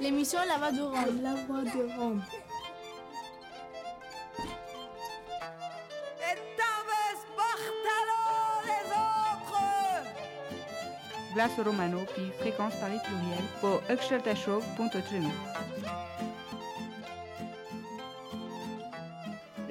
L'émission La Voix de Rome. La Voix de Rome. Glace Romano puis fréquence Paris pluriel pour Show.3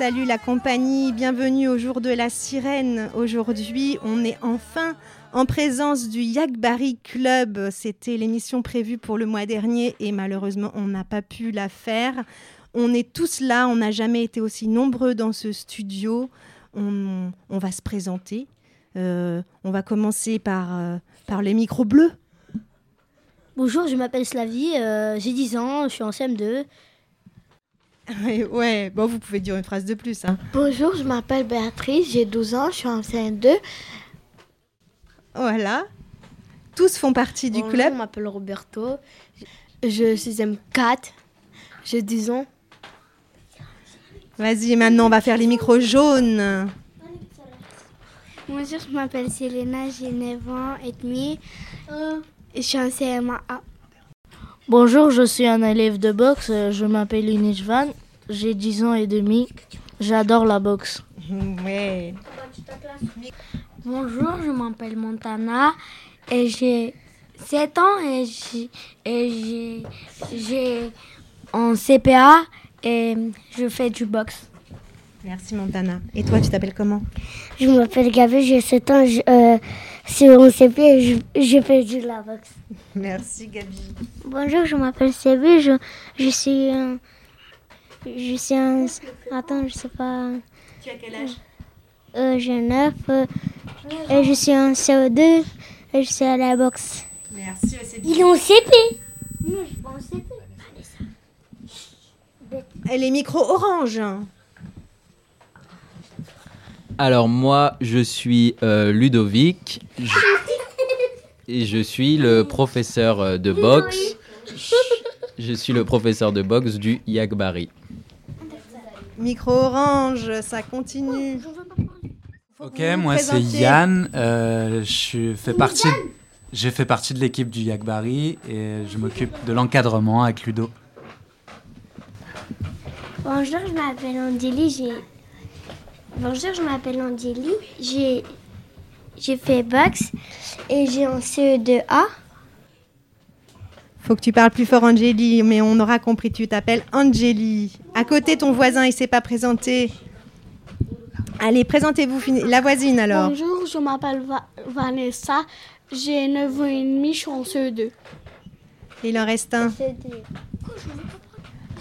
Salut la compagnie, bienvenue au jour de la sirène. Aujourd'hui, on est enfin en présence du Yakbari Club. C'était l'émission prévue pour le mois dernier et malheureusement, on n'a pas pu la faire. On est tous là, on n'a jamais été aussi nombreux dans ce studio. On, va se présenter. Euh, on va commencer par, euh, par les micros bleus. Bonjour, je m'appelle Slavie, euh, j'ai 10 ans, je suis en CM2. ouais, bon, vous pouvez dire une phrase de plus. Hein. Bonjour, je m'appelle Béatrice, j'ai 12 ans, je suis en CN2. Voilà. Tous font partie du club. Je m'appelle Roberto, je suis M4, j'ai 10 ans. Vas-y, maintenant on va faire les micros jaunes. Bonjour, je m'appelle Selena, j'ai 9 ans et demi. je suis en CMA. Bonjour, je suis un élève de boxe. Je m'appelle Van. J'ai 10 ans et demi. J'adore la boxe. Ouais. Bonjour, je m'appelle Montana et j'ai 7 ans et j'ai en CPA et je fais du boxe. Merci Montana. Et toi, tu t'appelles comment? Je m'appelle Gabi, j'ai 7 ans. Je, euh, sur mon CP, je, je fais du la boxe. Merci Gabi. Bonjour, je m'appelle Sébi, je, je suis un... Je suis un... Attends, je sais pas... Tu as quel âge? Euh, J'ai 9. Euh, et je suis en CO2 et je suis à la boxe. Merci, Il est en CP Non, je suis pas en CP. Et les micros orange alors moi, je suis euh, Ludovic et je suis le professeur euh, de boxe. Je suis le professeur de boxe du Yagbari. Micro orange, ça continue. Ok, moi c'est Yann. Euh, je fais partie. J'ai fait partie de l'équipe du Yagbari et je m'occupe de l'encadrement avec Ludo. Bonjour, je m'appelle Angélie, j'ai Bonjour, je m'appelle Angélie. J'ai, j'ai fait boxe et j'ai un CE2A. Faut que tu parles plus fort, Angélie, mais on aura compris. Tu t'appelles Angélie. À côté, ton voisin, il s'est pas présenté. Allez, présentez-vous, la voisine alors. Bonjour, je m'appelle Vanessa. J'ai 9 ans et demi, je suis en CE2. Il en reste un.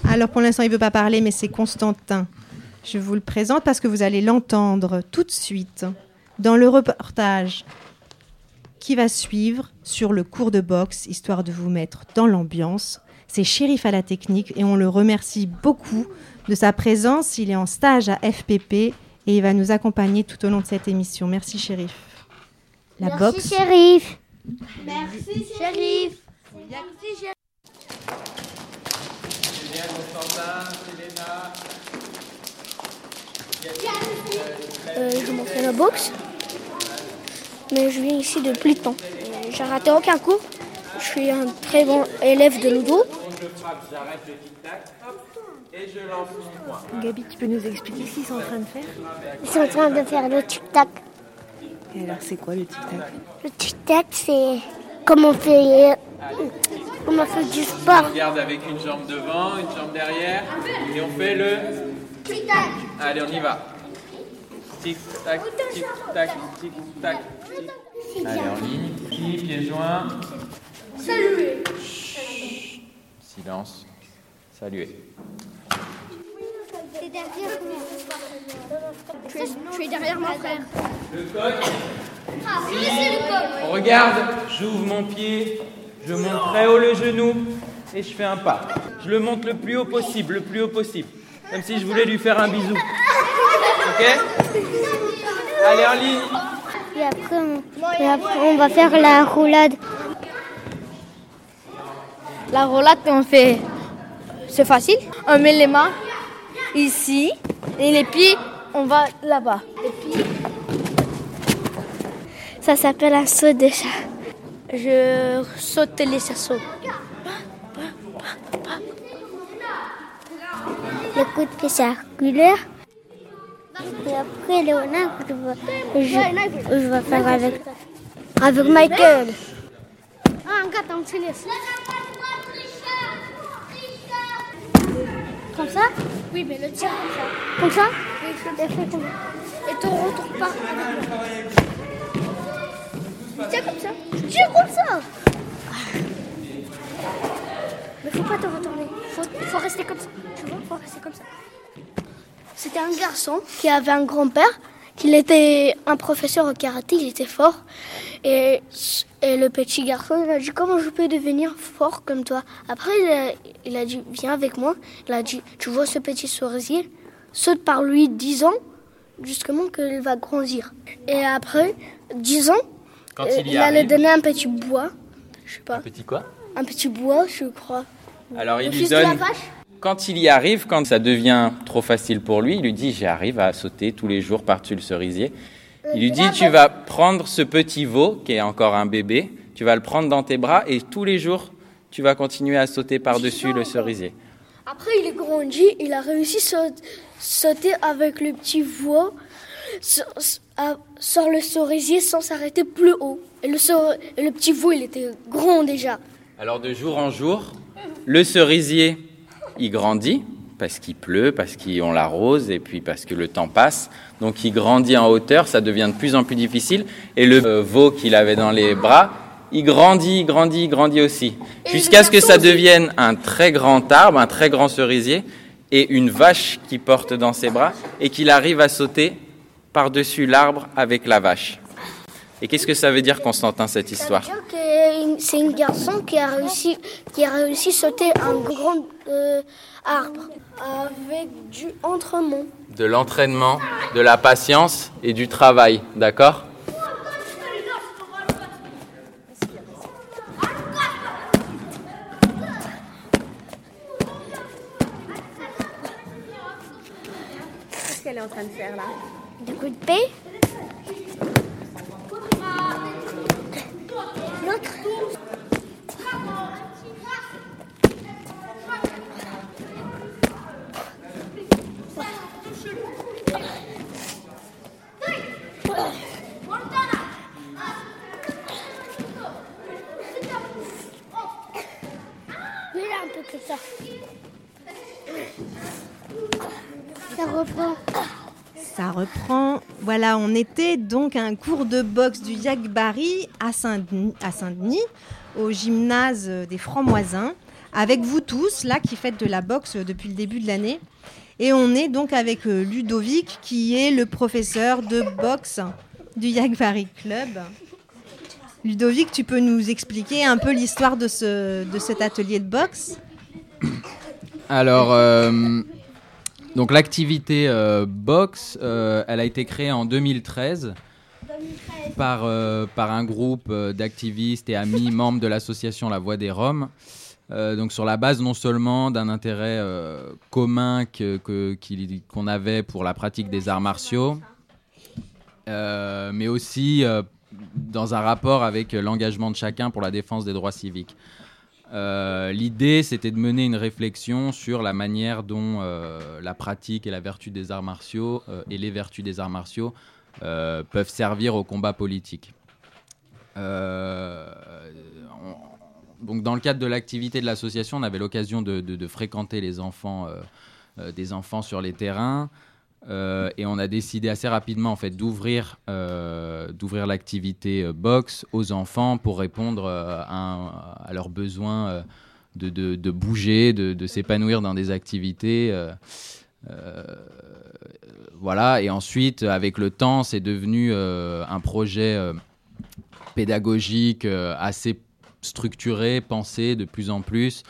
Alors pour l'instant, il veut pas parler, mais c'est Constantin. Je vous le présente parce que vous allez l'entendre tout de suite dans le reportage qui va suivre sur le cours de boxe, histoire de vous mettre dans l'ambiance. C'est Shérif à la technique et on le remercie beaucoup de sa présence. Il est en stage à FPP et il va nous accompagner tout au long de cette émission. Merci Shérif. La Merci boxe. Shérif. Merci Shérif. Merci Shérif. Euh, je m'entraîne la boxe, mais je viens ici depuis le temps. J'ai raté aucun cours. Je suis un très bon élève de Ludo. Gabi, tu peux nous expliquer ce qu'ils sont en train de faire? Ils sont en train de faire le tic-tac. Et alors, c'est quoi le tic-tac? Le tic-tac, c'est comme on fait, comme on fait du sport. On regarde avec une jambe devant, une jambe derrière, et on fait le tic-tac. Allez, on y va. Tic tac, tic tac, tic tac. Allez, en ligne. Pieds, pieds joints. Saluer. Silence. Saluer. Tu es derrière mon frère. Le coq. Ah, oui, c'est le coq. On regarde, j'ouvre mon pied, je monte très haut le genou. et je fais un pas. Je le monte le plus haut possible, le plus haut possible. Comme si je voulais lui faire un bisou. Ok Allez en ligne. Et après, on, et après, on va faire la roulade. La roulade, on fait. C'est facile. On met les mains ici et les pieds, on va là-bas. Et puis. Ça s'appelle un saut de chat. Je saute les cerceaux. Le coup de pied circulaire. Et après, Léonard, je vais, je, je vais faire avec, avec Michael. Ah. Comme ça? Oui, mais le tire comme ça. Comme ça? Oui, je le fais comme ça. Et tu retournes pas. Tiens comme ça. Tiens comme ça. Mais faut pas te retourner. Faut, faut rester comme ça. Tu vois Faut rester comme ça. C'était un garçon qui avait un grand-père, qui était un professeur au karaté, il était fort. Et, et, le petit garçon, il a dit comment je peux devenir fort comme toi? Après, il a, il a dit viens avec moi. Il a dit tu vois ce petit cerisier, saute par lui 10 ans, justement qu'il va grandir. Et après 10 ans, Quand il il allait donner un petit bois, je sais pas, Un petit quoi? Un petit bois, je crois. Alors il lui donne. Quand il y arrive, quand ça devient trop facile pour lui, il lui dit J'arrive à sauter tous les jours par-dessus le cerisier. Il lui dit Tu vas prendre ce petit veau, qui est encore un bébé, tu vas le prendre dans tes bras et tous les jours, tu vas continuer à sauter par-dessus le cerisier. Après, il est grandi, il a réussi à saut- sauter avec le petit veau sur, le cerisier sans s'arrêter plus haut. Et le, cer- et le petit veau, il était grand déjà. Alors de jour en jour, le cerisier, il grandit parce qu'il pleut, parce qu'on l'arrose et puis parce que le temps passe. Donc il grandit en hauteur, ça devient de plus en plus difficile. Et le euh, veau qu'il avait dans les bras, il grandit, il grandit, il grandit aussi. Jusqu'à ce que ça devienne un très grand arbre, un très grand cerisier et une vache qui porte dans ses bras et qu'il arrive à sauter par-dessus l'arbre avec la vache. Et qu'est-ce que ça veut dire, Constantin, cette histoire Ça veut dire que c'est un garçon qui a réussi, qui a réussi à sauter un grand euh, arbre avec du entremont. de l'entraînement, de la patience et du travail, d'accord? Qu'est-ce qu'elle est en train de faire là? Du coup de paix. L'autre. Mais là, un. Ça reprend. Ça reprend. Voilà, on était donc à un cours de boxe du Yagbari à Saint-Denis, au gymnase des Francs-Moisins, avec vous tous, là, qui faites de la boxe depuis le début de l'année. Et on est donc avec euh, Ludovic, qui est le professeur de boxe du Yagbari Club. Ludovic, tu peux nous expliquer un peu l'histoire de cet atelier de boxe? Alors, euh, donc l'activité euh, box, euh, elle a été créée en 2013 par, euh, par un groupe euh, d'activistes et amis membres de l'association La Voix des Roms. Euh, donc sur la base non seulement d'un intérêt commun que- qu'on avait pour la pratique des arts martiaux, mais aussi dans un rapport avec l'engagement de chacun pour la défense des droits civiques. Euh, L'idée, c'était de mener une réflexion sur la manière dont euh, la pratique et la vertu des arts martiaux euh, et les vertus des arts martiaux peuvent servir au combat politique. Dans le cadre de l'activité de l'association, on avait l'occasion de, de- fréquenter les enfants, des enfants sur les terrains. Euh, et on a décidé assez rapidement en fait d'ouvrir euh, l'activité euh, box aux enfants pour répondre à, leurs besoins de, bouger, de, de s'épanouir dans des activités. voilà. Et ensuite, avec le temps, c'est devenu un projet pédagogique assez structuré, pensé de plus en plus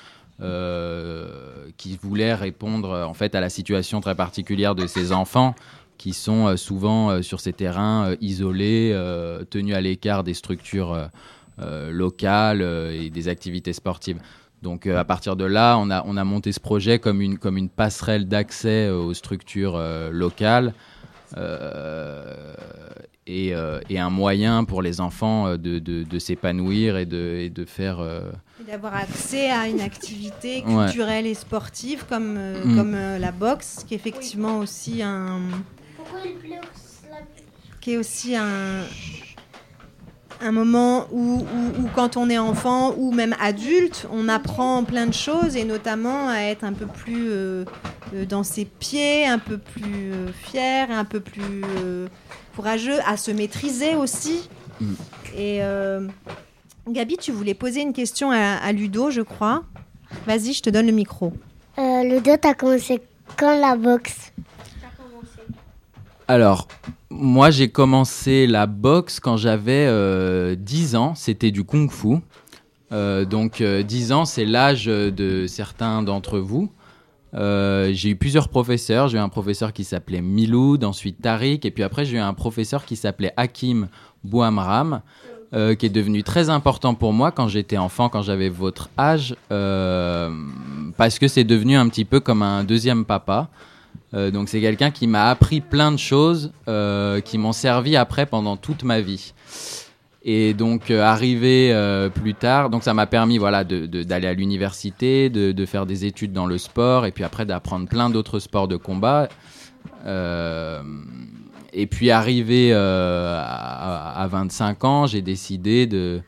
qui voulait répondre en fait à la situation très particulière de ces enfants qui sont souvent sur ces terrains isolés, tenus à l'écart des structures locales et des activités sportives. Donc à partir de là, on a, on a monté ce projet comme une, passerelle d'accès aux structures locales euh, et, euh, un moyen pour les enfants euh, de, s'épanouir et de faire... D'avoir accès à une activité culturelle et sportive comme, mm. comme la boxe, qui est effectivement aussi un... Qui est aussi un, un moment où, quand on est enfant ou même adulte, on apprend plein de choses et notamment à être un peu plus euh, euh, dans ses pieds, un peu plus euh, fier, un peu plus courageux, à se maîtriser aussi. Mm. Et Gabi, tu voulais poser une question à, Ludo, je crois. Vas-y, je te donne le micro. Ludo, t'as commencé quand la boxe Alors, moi, j'ai commencé la boxe quand j'avais 10 euh, ans. C'était du kung-fu. Euh, donc, 10 euh, ans, c'est l'âge de certains d'entre vous. j'ai eu plusieurs professeurs. J'ai eu un professeur qui s'appelait Miloud, ensuite Tariq, et puis après, j'ai eu un professeur qui s'appelait Hakim Bouamram, qui est devenu très important pour moi quand j'étais enfant, quand j'avais votre âge, parce que c'est devenu un petit peu comme un deuxième papa. Euh, donc c'est quelqu'un qui m'a appris plein de choses euh, qui m'ont servi après pendant toute ma vie. Et donc euh, arrivé plus tard, donc ça m'a permis voilà d'aller à l'université, de, faire des études dans le sport et puis après d'apprendre plein d'autres sports de combat. Et puis arrivé à, à, 25 ans, j'ai décidé de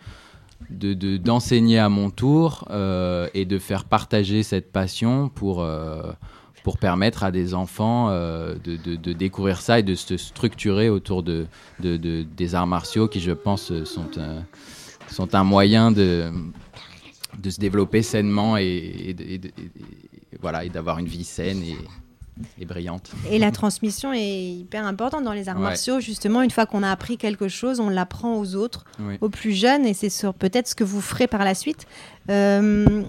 d'enseigner à mon tour et de faire partager cette passion pour pour permettre à des enfants euh, de, de, découvrir ça et de se structurer autour de, des arts martiaux qui, je pense, sont, sont un moyen de, de se développer sainement et, voilà, et d'avoir une vie saine et, et, brillante. Et la transmission est hyper importante dans les arts martiaux. Justement, une fois qu'on a appris quelque chose, on l'apprend aux autres, aux plus jeunes, et c'est peut-être ce que vous ferez par la suite. Euh,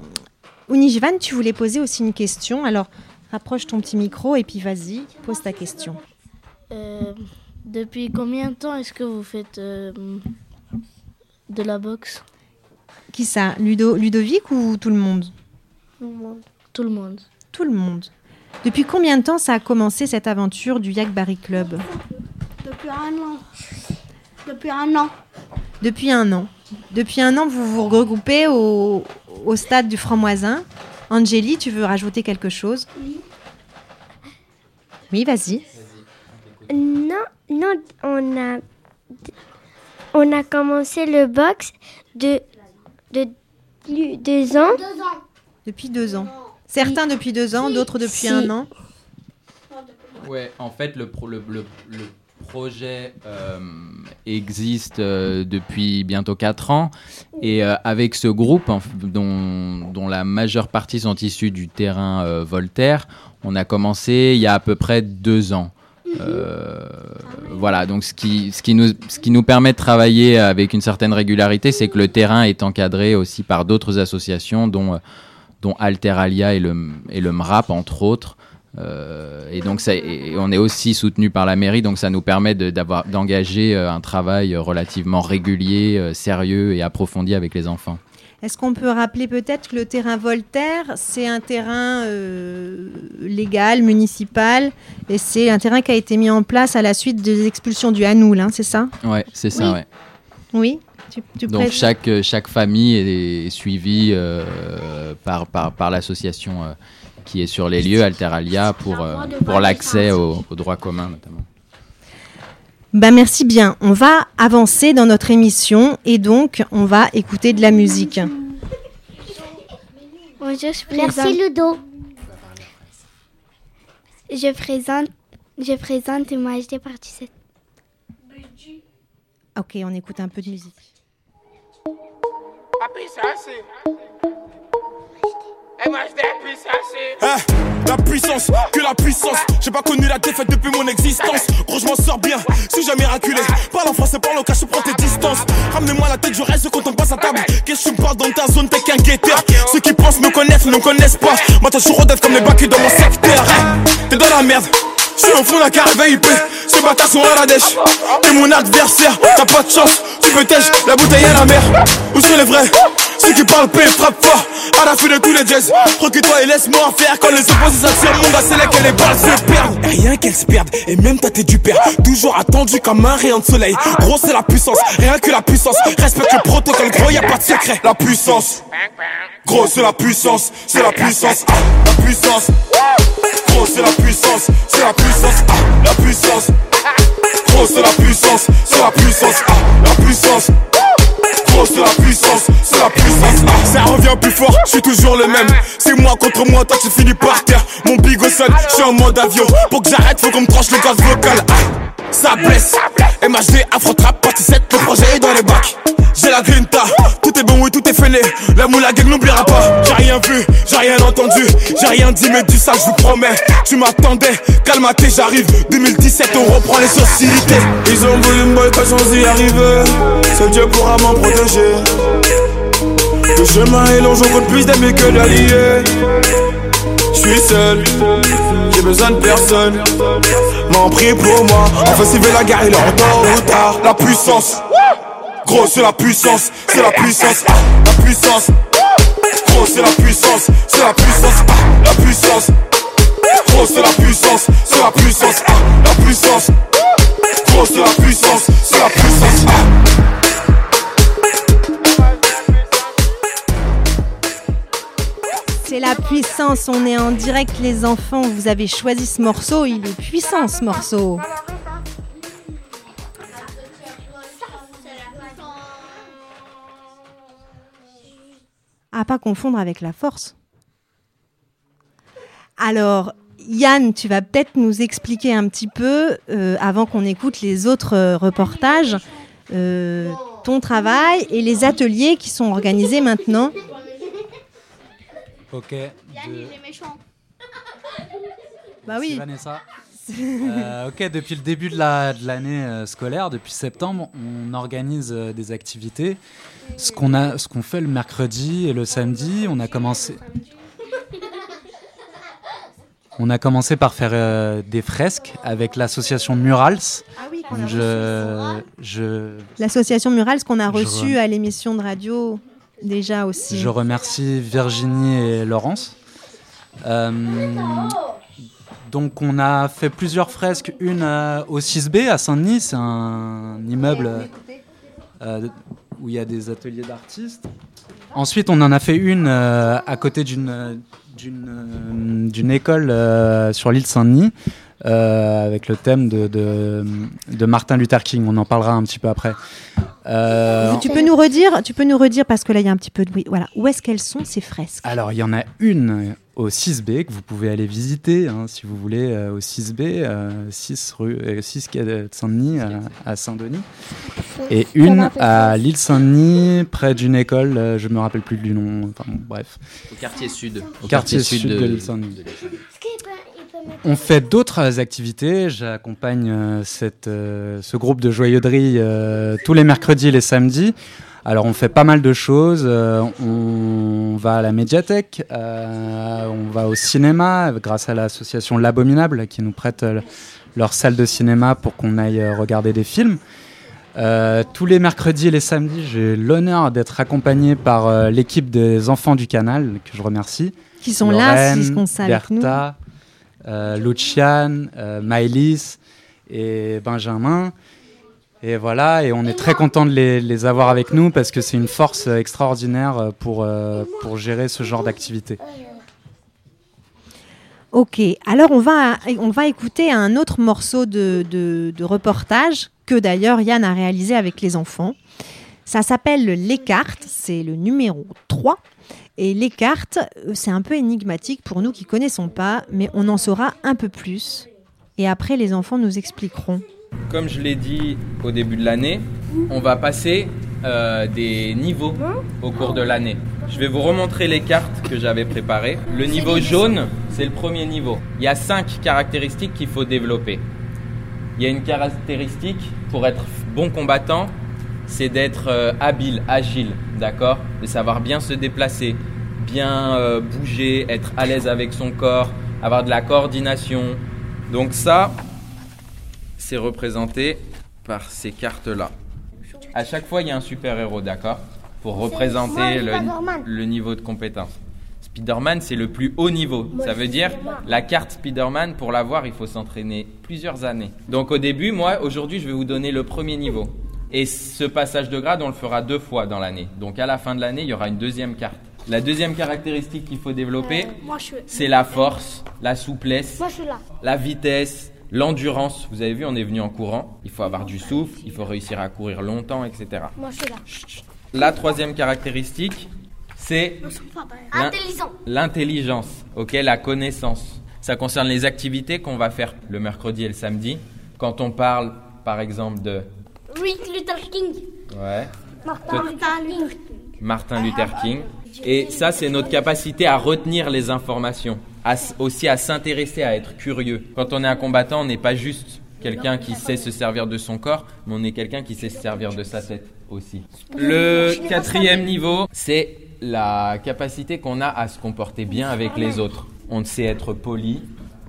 Unijvan, tu voulais poser aussi une question. Alors, Rapproche ton petit micro et puis vas-y, pose ta question. Euh, depuis combien de temps est-ce que vous faites euh, de la boxe? Qui ça? Ludo, Ludovic ou tout le monde? Tout le monde. Tout le monde. Tout le monde. Depuis combien de temps ça a commencé cette aventure du Yak Barry Club Depuis un an. Depuis un an. Depuis un an. Depuis un an, vous vous regroupez au, au stade du Franc-Moisin. Angélie, tu veux rajouter quelque chose? Oui. Oui, vas-y. Non, non, on a, on a commencé le box de, de deux ans. Depuis deux ans. Certains depuis deux ans, d'autres depuis un an. Ouais, en fait, le, le, le, projet euh, existe euh, depuis bientôt 4 ans et euh, avec ce groupe dont, dont, la majeure partie sont issus du terrain Voltaire, on a commencé il y a à peu près deux ans. voilà, donc ce qui, ce, qui nous, ce qui nous permet de travailler avec une certaine régularité, c'est que le terrain est encadré aussi par d'autres associations, dont, dont Alteralia et le, et le MRAP, entre autres, euh, et donc, ça, on est aussi soutenu par la mairie, donc ça nous permet d'engager euh, un travail relativement régulier, euh, sérieux et approfondi avec les enfants. Est-ce qu'on peut rappeler peut-être que le terrain Voltaire, c'est un terrain légal, municipal, et c'est un terrain qui a été mis en place à la suite des expulsions du Hanoul, hein, c'est ça? Ouais, c'est ça, oui? Donc chaque, chaque famille est, suivie par, par, par l'association qui est sur les lieux Alteralia pour, euh, pour l'accès aux, droits communs notamment. Bah merci bien. On va avancer dans notre émission et donc on va écouter de la musique. Merci Ludo. Je présente, je présente moi j'étais partie Ok, on écoute un peu de musique. Eh, la puissance, que la puissance. J'ai pas connu la défaite depuis mon existence. Gros, je m'en sors bien, suis jamais raculé. Parle en français, parle au je prends tes distances. Ramenez-moi la tête, je reste quand on passe à table. Qu'est-ce que tu parles dans ta zone, t'es qu'un guetteur? Ceux qui pensent me connaissent, ne connaissent pas. Moi, je suis comme les bacs dans mon secteur. T'es dans la merde. Je suis fond d'un caravane IP, ces bâtards sont à la dèche. T'es mon adversaire, t'as pas de chance, tu peux tèche, la bouteille à la mer. Où sont les vrais? Ceux qui parlent paix, frappe fort, à la fin de tous les jazz Recule-toi et laisse-moi faire, quand les opposés s'attirent, mon gars c'est là que les balles se perdent. Rien qu'elles se perdent, et même toi t'es du père. Toujours attendu comme un rayon de soleil. Gros c'est la puissance, rien que la puissance. Respecte le protocole, gros y a pas de secret. La puissance. Gros c'est la puissance, c'est la puissance, la puissance. Gros c'est la puissance, c'est la puissance, la puissance. Gros c'est la puissance, c'est la puissance, la puissance. C'est la puissance, c'est la puissance. Ah, ça revient plus fort, je suis toujours le même. C'est moi contre moi, toi tu finis par terre. Mon bigot sonne, je suis en mode avion. Pour que j'arrête, faut qu'on me tranche le gaz vocal. Ah, ça blesse. MHD, Afro Trap, partie 7, le projet est dans les bacs. J'ai la grinta, tout est bon, oui, tout est fainé. La moula gang n'oubliera pas. J'ai rien vu, j'ai rien entendu, j'ai rien dit, mais du ça, je vous promets. Tu m'attendais, calmaté, j'arrive. 2017, on reprend les sociétés. Ils ont voulu me boycotter sans y arriver. Seul Dieu pourra m'en protéger. Le chemin est long, j'en compte plus d'amis que d'alliés. Je suis seul, j'ai besoin de personne. M'en prie pour moi, enfin s'il veut la guerre, il est en tort ou tard. La puissance, gros c'est la puissance, c'est la puissance, la puissance. Gros c'est la puissance, c'est la puissance, la puissance. Gros c'est la puissance, c'est la puissance, la puissance. Gros c'est la puissance. Puissance. On est en direct, les enfants. Vous avez choisi ce morceau. Il est puissant, ce morceau. À pas confondre avec la force. Alors, Yann, tu vas peut-être nous expliquer un petit peu, euh, avant qu'on écoute les autres euh, reportages, euh, ton travail et les ateliers qui sont organisés maintenant. Ok. De... Bah oui. Vanessa. Euh, ok, depuis le début de l'année euh, scolaire, depuis septembre, on organise euh, des activités. Ce qu'on a, ce qu'on fait le mercredi et le samedi, on a commencé. On a commencé par faire des fresques avec l'association Murals. Ah oui, je, je... L'association Murals qu'on a reçue à l'émission de radio déjà aussi. Je remercie Virginie et Laurence. Euh, donc on a fait plusieurs fresques, une euh, au 6B à Saint-Denis, c'est un immeuble euh, où il y a des ateliers d'artistes. Ensuite on en a fait une à côté d'une d'une école sur l'île Saint-Denis euh, avec le thème de, de, Martin Luther King. On en parlera un petit peu après. Euh, tu peux nous redire, tu peux nous redire parce que là il y a un petit peu de bruit. Voilà, où est-ce qu'elles sont ces fresques? Alors il y en a une au 6B que vous pouvez aller visiter hein, si vous voulez au 6B, 6 rue 6 quai de Saint-Denis à Saint-Denis, et une à l'île Saint-Denis près d'une école, je me rappelle plus du nom. Enfin, bref. Au quartier sud. Au quartier, sud, de, de l'île Saint-Denis. On fait d'autres activités. J'accompagne euh, euh, ce groupe de joyauderie euh, tous les mercredis et les samedis. Alors on fait pas mal de choses. on va à la médiathèque, on va au cinéma grâce à l'association L'Abominable qui nous prête leur salle de cinéma pour qu'on aille regarder des films. tous les mercredis et les samedis, j'ai l'honneur d'être accompagné par l'équipe des enfants du canal, que je remercie. Qui sont là, qui sont avec nous. Euh, Luciane, euh, Maëlys et Benjamin. Et voilà, et on est très content de les, avoir avec nous parce que c'est une force extraordinaire pour, euh, pour gérer ce genre d'activité. Ok, alors on va, on va écouter un autre morceau de, de reportage que d'ailleurs Yann a réalisé avec les enfants. Ça s'appelle Les cartes, c'est le numéro 3 et les cartes, euh, c'est un peu énigmatique pour nous qui connaissons pas, mais on en saura un peu plus. Et après, les enfants nous expliqueront. Comme je l'ai dit au début de l'année, on va passer euh, des niveaux au cours de l'année. Je vais vous remontrer les cartes que j'avais préparées. Le niveau jaune, c'est le premier niveau. Il y a cinq caractéristiques qu'il faut développer. Il y a une caractéristique pour être bon combattant, c'est d'être euh, habile, agile, d'accord? De savoir bien se déplacer, bien euh, bouger, être à l'aise avec son corps, avoir de la coordination. Donc ça, c'est représenté par ces cartes-là. À chaque fois, il y a un super-héros, d'accord? Pour représenter le, le niveau de compétence. Spider-Man, c'est le plus haut niveau. Ça veut dire, la carte Spider-Man, pour l'avoir, il faut s'entraîner plusieurs années. Donc au début, moi, aujourd'hui, je vais vous donner le premier niveau. Et ce passage de grade, on le fera deux fois dans l'année. Donc à la fin de l'année, il y aura une deuxième carte. La deuxième caractéristique qu'il faut développer, c'est la force, la souplesse, la vitesse, l'endurance. Vous avez vu, on est venu en courant. Il faut avoir du souffle, il faut réussir à courir longtemps, etc. Moi, je suis là. La troisième caractéristique, c'est l'intelligence, ok, la connaissance. Ça concerne les activités qu'on va faire le mercredi et le samedi. Quand on parle, par exemple, de Rick Luther King. ouais, Martin Luther King. Martin Luther King. Et ça, c'est notre capacité à retenir les informations, à aussi à s'intéresser, à être curieux. Quand on est un combattant, on n'est pas juste quelqu'un qui sait se servir de son corps, mais on est quelqu'un qui sait se servir de sa tête aussi. Le quatrième niveau, c'est la capacité qu'on a à se comporter bien avec les autres. On sait être poli,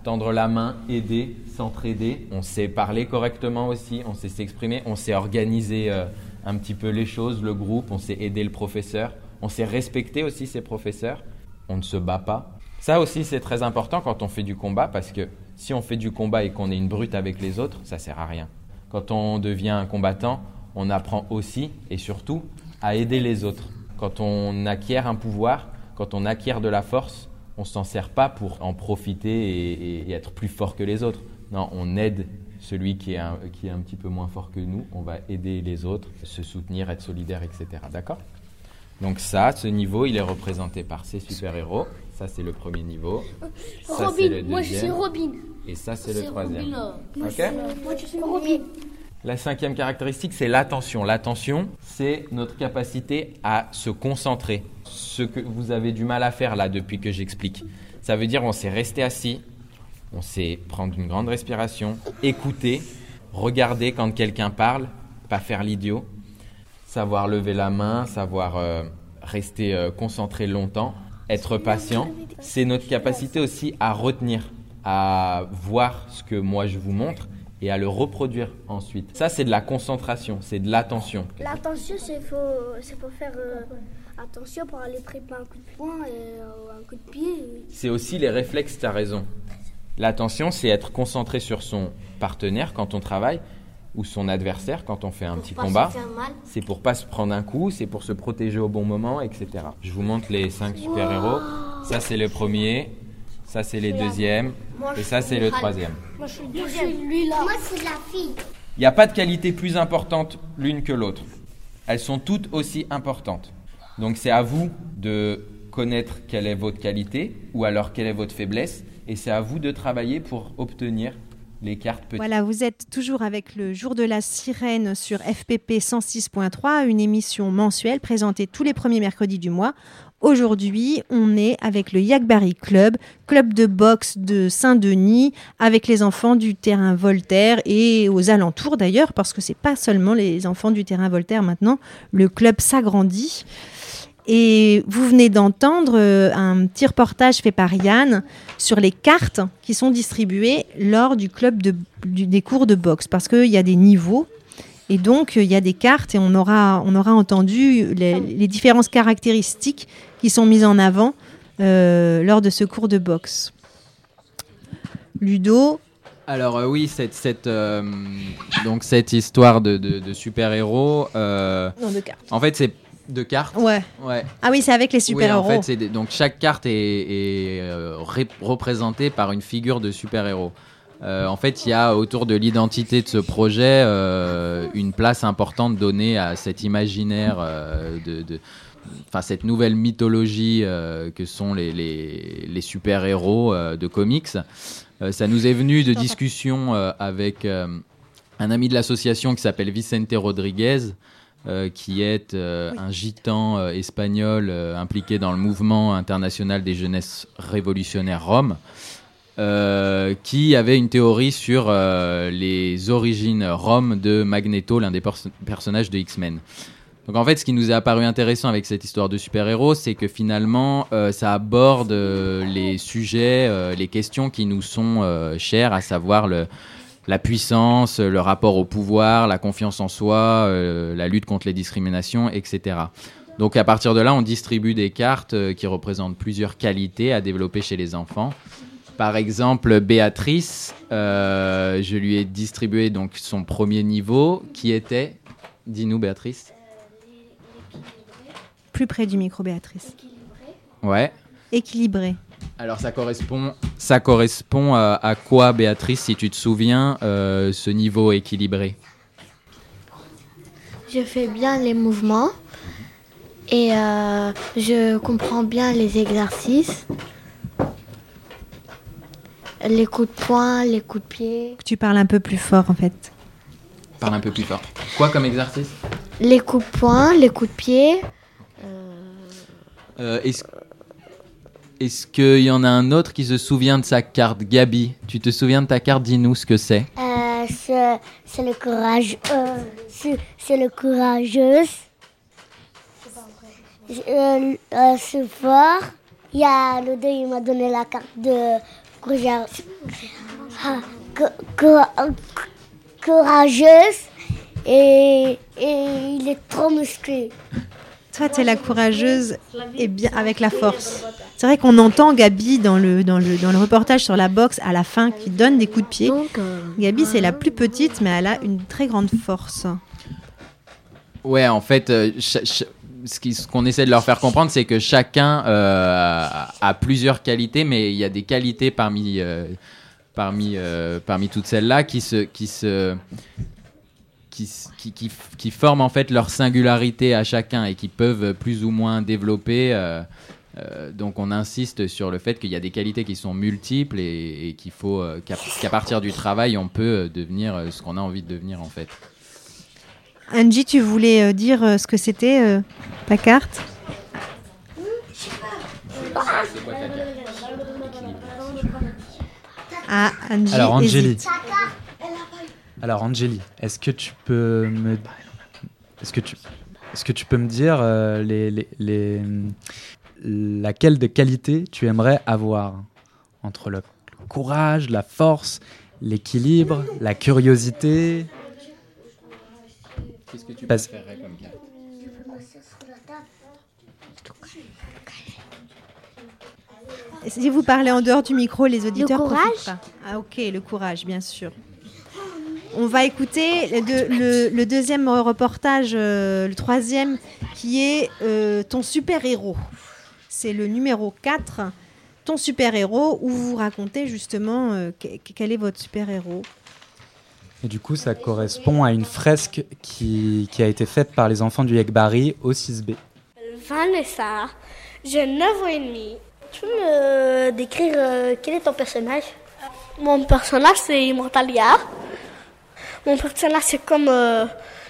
tendre la main, aider, s'entraider. On sait parler correctement aussi, on sait s'exprimer, on sait organiser euh, un petit peu les choses, le groupe, on sait aider le professeur, on sait respecter aussi ses professeurs, on ne se bat pas. Ça aussi, c'est très important quand on fait du combat parce que si on fait du combat et qu'on est une brute avec les autres, ça sert à rien. Quand on devient un combattant, on apprend aussi et surtout à aider les autres. Quand on acquiert un pouvoir, quand on acquiert de la force, on s'en sert pas pour en profiter et, et- et être plus fort que les autres. Non, on aide celui qui est, un, qui est un petit peu moins fort que nous. On va aider les autres, se soutenir, être solidaire, etc. D'accord? Donc ça, ce niveau, il est représenté par ces super-héros. Ça, c'est le premier niveau. Ça, c'est le Robin. Moi, je suis. Robin. Et ça, c'est le troisième. Moi, Ok? moi, je suis Robin. La cinquième caractéristique, c'est l'attention. L'attention, c'est notre capacité à se concentrer. Ce que vous avez du mal à faire là depuis que j'explique. Ça veut dire on sait rester assis, on sait prendre une grande respiration, écouter, regarder quand quelqu'un parle, pas faire l'idiot, savoir lever la main, savoir euh, rester euh, concentré longtemps, être patient. C'est notre capacité aussi à retenir, à voir ce que moi je vous montre et à le reproduire ensuite. Ça, c'est de la concentration, c'est de l'attention. L'attention, c'est faut, pour faire euh, attention pour aller préparer un coup de poing et euh, un coup de pied. C'est aussi les réflexes, tu as raison. L'attention, c'est être concentré sur son partenaire quand on travaille ou son adversaire quand on fait un petit combat. C'est pour pas se prendre un coup, c'est pour se protéger au bon moment, etc. Je vous montre les cinq super-héros. Ça, c'est le premier. Ça, c'est les deuxièmes. Et ça, c'est le troisième. Moi, je suis deuxième. lui là. Moi, c'est la fille. Il n'y a pas de qualité plus importante l'une que l'autre. Elles sont toutes aussi importantes. Donc c'est à vous de connaître quelle est votre qualité ou alors quelle est votre faiblesse et c'est à vous de travailler pour obtenir les cartes petites. Voilà, vous êtes toujours avec le jour de la sirène sur FPP 106.3, une émission mensuelle présentée tous les premiers mercredis du mois. Aujourd'hui, on est avec le Yagbari Club, club de boxe de Saint-Denis, avec les enfants du terrain Voltaire et aux alentours d'ailleurs, parce que c'est pas seulement les enfants du terrain Voltaire maintenant, le club s'agrandit. Et vous venez d'entendre euh, un petit reportage fait par Yann sur les cartes qui sont distribuées lors du club des cours de boxe, parce qu'il y a des niveaux. Et donc, euh, il y a des cartes et on aura, on aura entendu les, les différentes caractéristiques qui sont mises en avant euh, lors de ce cours de boxe. Ludo, Alors euh, oui, cette, cette, euh, donc cette histoire de, de- de super-héros... Non, de cartes. En fait, c'est de cartes? Ouais. ouais. Ah oui, c'est avec les Oui, super-héros. en fait, des- donc chaque carte est, est, ré- représentée par une figure de super-héros. Euh, en fait, il y a autour de l'identité de ce projet euh, une place importante donnée à cet imaginaire euh, de, de- enfin cette nouvelle mythologie euh, que sont les, les, les super-héros euh, de comics. Euh, ça nous est venu de discussions avec un ami de l'association qui s'appelle Vicente Rodriguez, qui est un gitan espagnol impliqué dans le mouvement international des jeunesses révolutionnaires Rome. Euh, qui avait une théorie sur les origines roms de Magneto, l'un des personnages de X-Men. Donc en fait, ce qui nous est apparu intéressant avec cette histoire de super-héros, c'est que finalement, euh, ça aborde les sujets, les questions qui nous sont chères, à savoir le, la puissance, le rapport au pouvoir, la confiance en soi, la lutte contre les discriminations, etc. Donc à partir de là, on distribue des cartes qui représentent plusieurs qualités à développer chez les enfants. Par exemple, Béatrice, euh, je lui ai distribué donc son premier niveau qui était, dis-nous Béatrice. Plus près du micro, Béatrice. Ouais. Équilibré. Alors ça correspond, ça correspond à, quoi, Béatrice, si tu te souviens, euh, ce niveau équilibré? Je fais bien les mouvements et euh, je comprends bien les exercices les coups de poing, les coups de pied. Tu parles un peu plus fort en fait. Parle un peu plus fort. Quoi comme exercice? Les coups de poing, les coups de pied. Euh, est-ce est qu'il y en a un autre qui se souvient de sa carte? Gabi, tu te souviens de ta carte? Dis-nous ce que c'est. Euh, c'est le courage. Euh, c'est le courageuse. C'est fort. Il y a le deux, il m'a donné la carte de courageuse et, il est trop musclé. Toi, tu es la courageuse et bien avec la force. C'est vrai qu'on entend Gabi dans le, dans, le, dans le reportage sur la boxe à la fin qui donne des coups de pied. Euh, Gabi, c'est la plus petite, mais elle a une très grande force. Ouais, en fait, euh, ce qu'on essaie de leur faire comprendre, c'est que chacun euh, a plusieurs qualités, mais il y a des qualités parmi, euh, parmi, euh, parmi toutes celles-là qui se, qui, se, qui, qui, qui, forment en fait leur singularité à chacun et qui peuvent plus ou moins développer. donc on insiste sur le fait qu'il y a des qualités qui sont multiples et, qu'il faut qu'à partir du travail, on peut devenir ce qu'on a envie de devenir en fait. Angie, tu voulais euh, dire euh, ce que c'était euh, ta carte? Ah, Angie. Alors, Angélie. Alors, Angélie, est-ce que tu peux me. Est-ce que tu. Est-ce que tu peux me dire les, les, les, laquelle des qualités tu aimerais avoir entre le courage, la force, l'équilibre, la curiosité, Qu'est-ce que tu préférerais comme carte? Si vous parlez en dehors du micro, les auditeurs. Le courage Ah ok, le courage, bien sûr. On va écouter le, deuxième reportage, euh, le troisième, qui est euh, ton super-héros. C'est le numéro 4, ton super-héros, où vous racontez justement euh, quel est votre super-héros. Et du coup, ça correspond à une fresque qui, qui a été faite par les enfants du Yekbari au 6B. Vanessa, j'ai 9 ans et demi. Tu peux me décrire euh, quel est ton personnage? Mon personnage, c'est Immortalia. Mon personnage, c'est comme... Euh,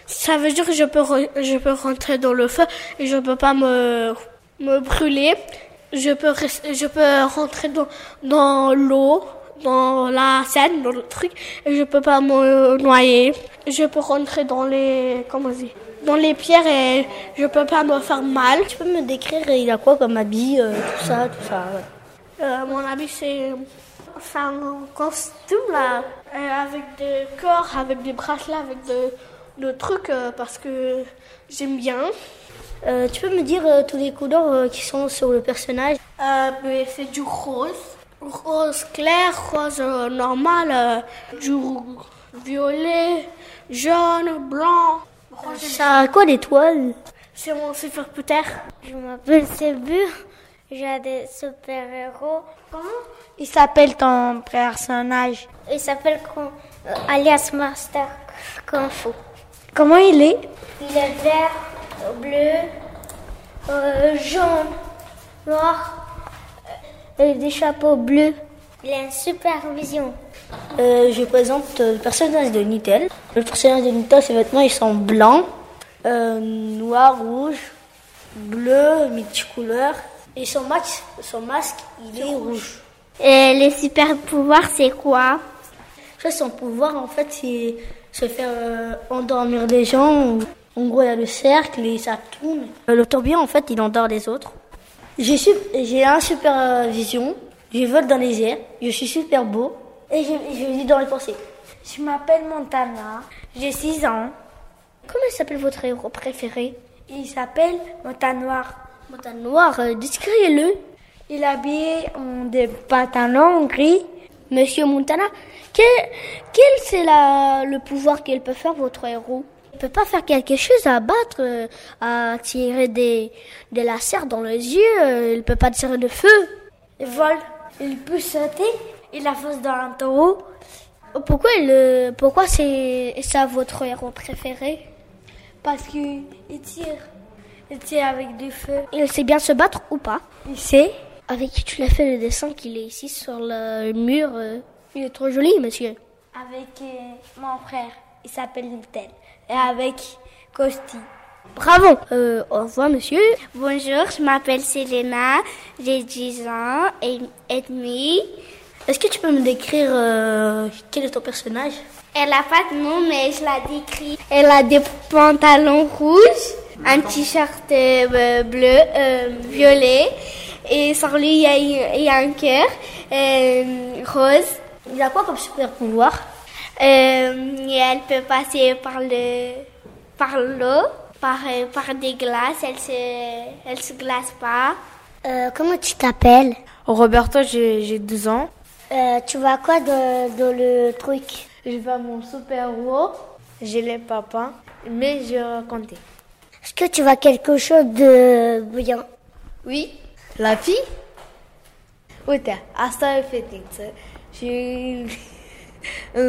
ça veut dire que je peux, je peux rentrer dans le feu et je ne peux pas me, me brûler. Je peux, je peux rentrer dans, dans l'eau dans la scène, dans le truc, et je peux pas me noyer. Je peux rentrer dans les, comment dire, dans les pierres et je peux pas me faire mal. Tu peux me décrire, il a quoi comme habit, euh, tout ça, tout ça. Euh, mon habit c'est, un costume là, avec des corps, avec des bracelets, avec de, de trucs parce que j'aime bien. tu peux me dire tous les couleurs qui sont sur le personnage? C'est du rose, rose clair, rose normal, euh, du violet, jaune, blanc. Ça a quoi l'étoile C'est mon super. Je m'appelle Sébu, j'ai des super-héros. Comment? Il s'appelle ton personnage Il s'appelle euh, alias Master Kung Fu. Comment il est? Il est vert, bleu, euh, jaune, noir des chapeaux bleus. Il a une super vision. Euh, je présente le personnage de Nitel. Le personnage de Nitel, ses vêtements ils sont blancs. euh, noir, rouge, bleu, multicouleur. Et son masque, son masque il est rouge. Et les super pouvoirs, c'est quoi? Son pouvoir, en fait, c'est se faire euh, endormir des gens. En gros, il y a le cercle et ça tourne. Euh, le tourbillon, en fait, il endort les autres. J'ai j'ai un super vision. Je vole dans les airs. Je suis super beau. Et je, je lis dans les pensées. Je m'appelle Montana. J'ai 6 ans. Comment s'appelle votre héros préféré? Il s'appelle Montanoir. Montanoir, euh, décrivez-le. Il est habillé en des pantalons gris. Monsieur Montana, quel, quel c'est le pouvoir qu'il peut faire votre héros? Il peut pas faire quelque chose à battre, euh, à tirer des, des lasers dans les yeux. Euh, il peut pas tirer de feu. Il vole. Il peut sauter. Il a force dans un taureau. Pourquoi, il, pourquoi c'est ça votre héros préféré? Parce qu'il tire. Il tire avec du feu. Il sait bien se battre ou pas Il sait. Avec qui tu l'as fait le dessin qu'il est ici sur le mur euh, Il est trop joli, monsieur. Avec euh, mon frère. Il s'appelle Newton. Et avec Costi. Bravo. Euh, au revoir, monsieur. Bonjour, je m'appelle Selena. J'ai 10 ans et, demi. Est-ce que tu peux me décrire quel est ton personnage? Elle n'a pas de nom, mais je la décris. Elle a des pantalons rouges, un t-shirt bleu, violet et sur lui, il y a, un cœur euh, rose. Il a quoi comme super pouvoir? Euh, Elle peut passer par le par l'eau, par, euh, par des glaces. Elle se, elle se glace pas. comment tu t'appelles? Roberto, j'ai 12 ans. tu vois quoi dans, dans le truc? Je vois mon super-héros, j'ai les papas, mais je racontais. Est-ce que tu vois quelque chose de bien? Oui. La fi? Uite, asta e fetiță și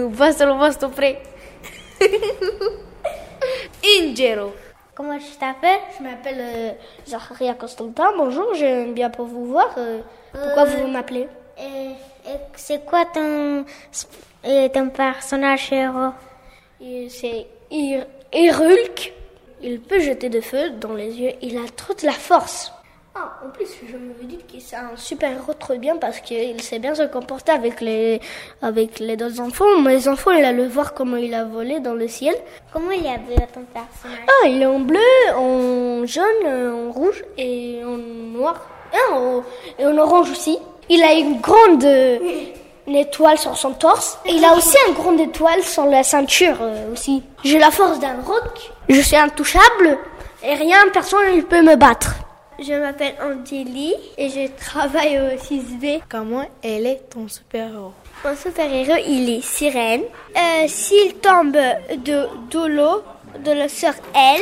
vă să-l vostru pre... Ingero. Comment tu t'appelles Je m'appelle euh, Zacharia Constantin. Bonjour, j'aime bien pour vous voir. Euh, pourquoi vous m'appelez? C'est quoi ton, ton personnage héros? C'est Irulk. Il peut jeter de feu dans les yeux. Il a trop de la force. Ah, en plus, je me dis que c'est un super héros trop bien parce qu'il sait bien se comporter avec les, avec les deux enfants. Mes enfants, il a le voir comment il a volé dans le ciel. Comment il a vu ton personnage Ah, il est en bleu, en jaune, en rouge et en noir. Ah, et en orange aussi. Il a une grande étoile sur son torse. Et il a aussi une grande étoile sur la ceinture euh, aussi. J'ai la force d'un roc. Je suis intouchable et rien, personne ne peut me battre. Je m'appelle Angélie et je travaille au 6B. Comment elle est ton super-héros? Mon super-héros, il est sirène. Euh, S'il tombe de, de l'eau, de l'eau sur elle,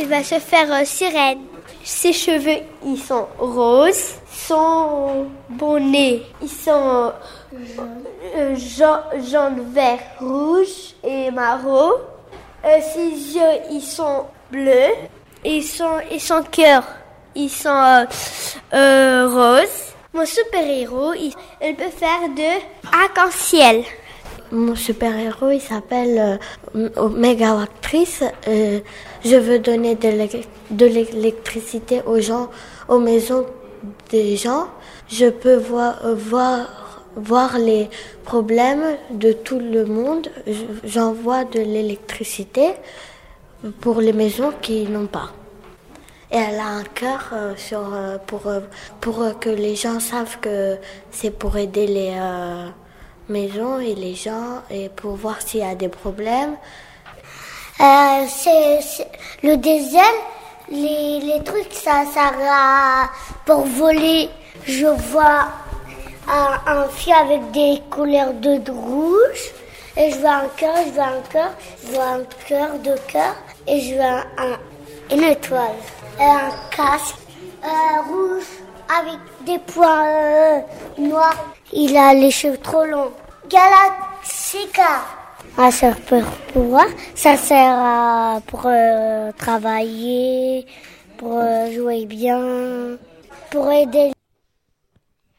il va se faire euh, sirène. Ses cheveux, ils sont roses. Son bonnet, ils sont euh, jaune, vert, rouge et marron. Ses yeux, ils sont bleus. Ils sont, ils sont cœur, ils sont euh, euh, roses. Mon super-héros, il, peut faire de arc-en-ciel. Mon super-héros, il s'appelle euh, Actrice. je veux donner de l'électricité aux gens, aux maisons des gens. Je peux voir, voir, voir les problèmes de tout le monde. J'envoie de l'électricité pour les maisons qui n'ont pas. Et elle a un cœur euh, sur, euh, pour, euh, pour que les gens savent que c'est pour aider les maisons et les gens et pour voir s'il y a des problèmes. c'est, le diesel, les, les, trucs, ça sert pour voler. Je vois un, fil avec des couleurs de rouge. Et je vois un cœur, je vois un cœur, je vois un cœur, deux cœurs et je vois une étoile, un casque rouge avec des points euh, noirs. Il a les cheveux trop longs. Galaxica. Ah, ça pour pouvoir, ça sert pour euh, travailler, pour euh, jouer bien, pour aider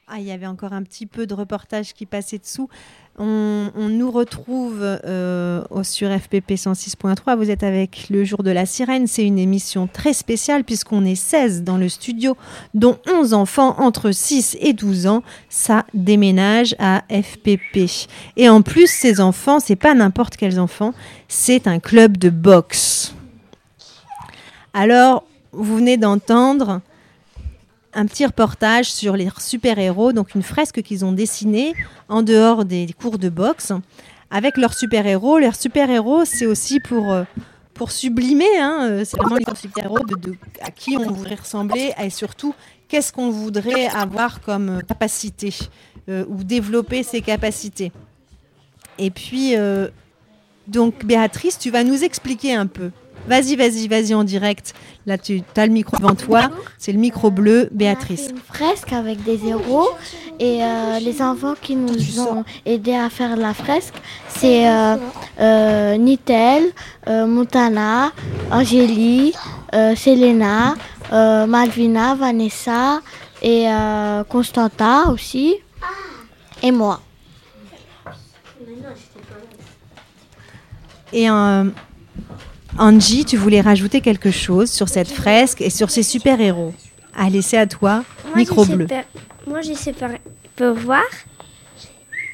Ah, il y avait encore un petit peu de reportage qui passait dessous. On, nous retrouve euh, sur FPP 106.3. Vous êtes avec Le Jour de la Sirène. C'est une émission très spéciale puisqu'on est 16 dans le studio, dont 11 enfants entre 6 et 12 ans. Ça déménage à FPP. Et en plus, ces enfants, c'est pas n'importe quels enfants, c'est un club de boxe. Alors, vous venez d'entendre un petit reportage sur les super-héros, donc une fresque qu'ils ont dessinée en dehors des cours de boxe avec leurs super-héros. Leurs super-héros, c'est aussi pour, euh, pour sublimer, hein, euh, c'est vraiment les super-héros de, à qui on voudrait ressembler et surtout qu'est-ce qu'on voudrait avoir comme euh, capacité ou développer ses capacités. Et puis, donc Béatrice, tu vas nous expliquer un peu. Vas-y, vas-y, vas-y en direct. Là, tu as le micro devant toi. C'est le micro bleu, Béatrice. une fresque avec des héros et euh, les enfants qui nous ont aidés à faire la fresque, c'est euh, euh, Nitel, Montana, Angélie, Selena, Malvina, Vanessa et Constanta aussi et moi. Et Angie, tu voulais rajouter quelque chose sur cette fresque et sur ces super-héros. Allez, c'est à toi, micro j'ai bleu. super- Moi, j'ai super pouvoir.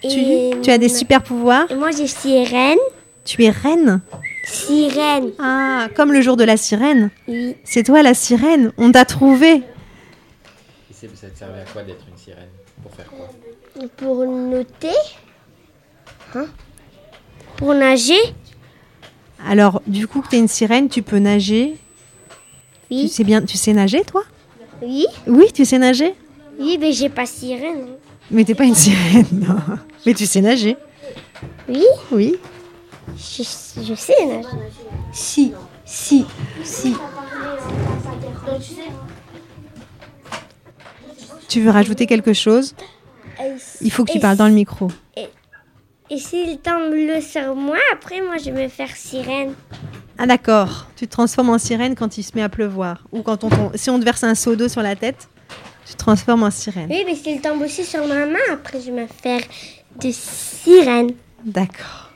Tu, tu as des super pouvoirs? Et moi, j'ai sirène. Tu es reine? Sirène. Ah, comme le jour de la sirène Oui. C'est toi la sirène, on t'a trouvé. Ça te servait à quoi d'être une sirène? Pour faire quoi? Pour noter. Hein? Pour nager. Alors, du coup, que tu es une sirène, tu peux nager. Oui. Tu sais bien, tu sais nager, toi? Oui. Oui, tu sais nager? Oui, mais j'ai pas sirène. Mais t'es pas une sirène, non. Mais tu sais nager Oui. Oui. Je, je sais nager. Si, si, si. Tu veux rajouter quelque chose? Il faut que tu parles dans le micro. Et, s'il tombe le sur moi, après, moi, je vais me faire sirène. Ah d'accord, tu te transformes en sirène quand il se met à pleuvoir. Ou quand on, si on te verse un seau d'eau sur la tête, tu te transformes en sirène. Oui, mais s'il tombe aussi sur ma main, après, je vais me faire de sirène. D'accord.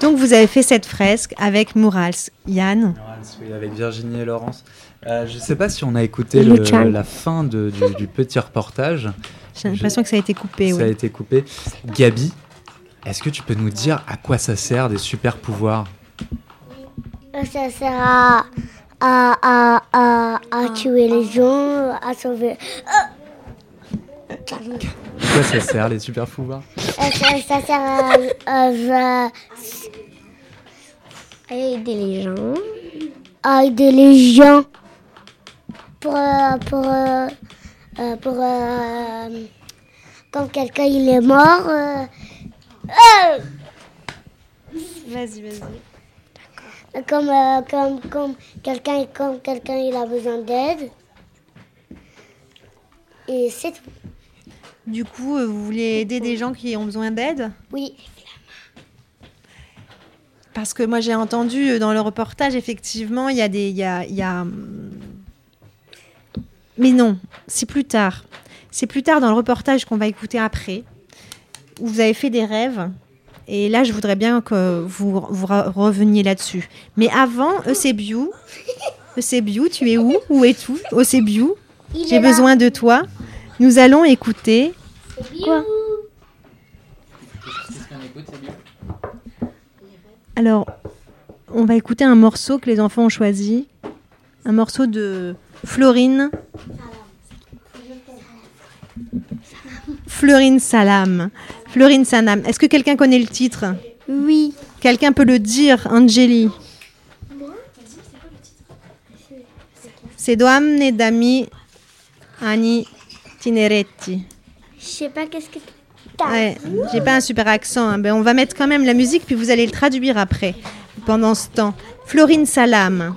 Donc vous avez fait cette fresque avec Mourals. Yann Oui, avec Virginie et Laurence. Euh, je ne sais pas si on a écouté le- la fin de- du, du petit reportage. J'ai l'impression que ça a été coupé. Ça oui. a été coupé. Gabi, est-ce que tu peux nous dire à quoi ça sert des super pouvoirs? Ça sert à, à, à, à, à tuer les gens, à sauver. À quoi ça sert les super pouvoirs? Euh, ça, ça sert à, à- à aider les gens. à aider les gens pour, euh, pour, euh, pour euh, quand quelqu'un il est mort. euh, euh, Vas-y, vas-y. comme comme comme quelqu'un comme quelqu'un il a besoin d'aide et c'est tout. Du coup, vous voulez aider des gens qui ont besoin d'aide? Oui. Parce que moi j'ai entendu dans le reportage, effectivement, il y a des. il Y a, il y a, hum, Mais non, c'est plus tard. C'est plus tard dans le reportage qu'on va écouter après, où vous avez fait des rêves. Et là, je voudrais bien que vous, vous re- reveniez là-dessus. Mais avant, Eusebiu, Eusebiu, tu es où? Où es-tu? Eusebiu, Il j'ai besoin de toi. Nous allons écouter. Quoi? Alors, on va écouter un morceau que les enfants ont choisi. Un morceau de Florine. Florine Salam. Florine Salam. Est-ce que quelqu'un connaît le titre? Oui. Quelqu'un peut le dire, Angeli C'est Doamne Dami Ani Tineretti. Je sais pas qu'est-ce que Ouais, j'ai pas un super accent. hein. Ben, on va mettre quand même la musique, puis vous allez le traduire après, pendant ce temps. Florine Salam,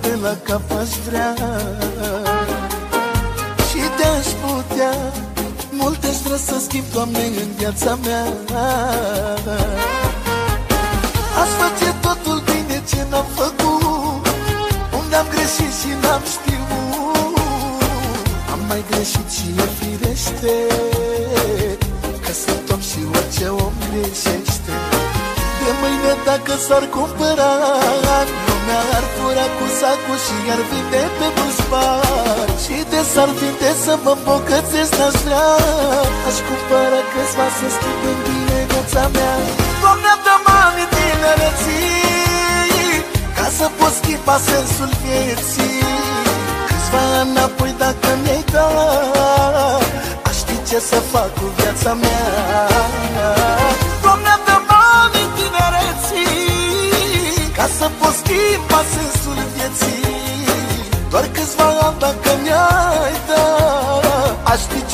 de la cap aș vrea. Și te-aș putea Multe aș vrea să schimb, Doamne, în viața mea. Aș face totul bine ce n-am făcut Unde am greșit și n-am știut. Am mai greșit și e firește Că sunt om și orice om greșește. De mâine dacă s-ar cumpăra Lumea ar fura cu sacul și ar vinde pe buspar Și de s-ar vinde să mă îmbogățesc n-aș vrea. Aș cumpăra câțiva să schimb în bine viața mea. Doamne, dă-mă ani tinereții Ca să pot schimba sensul vieții. Câțiva înapoi dacă mi-ai dat Aș ști ce să fac cu viața mea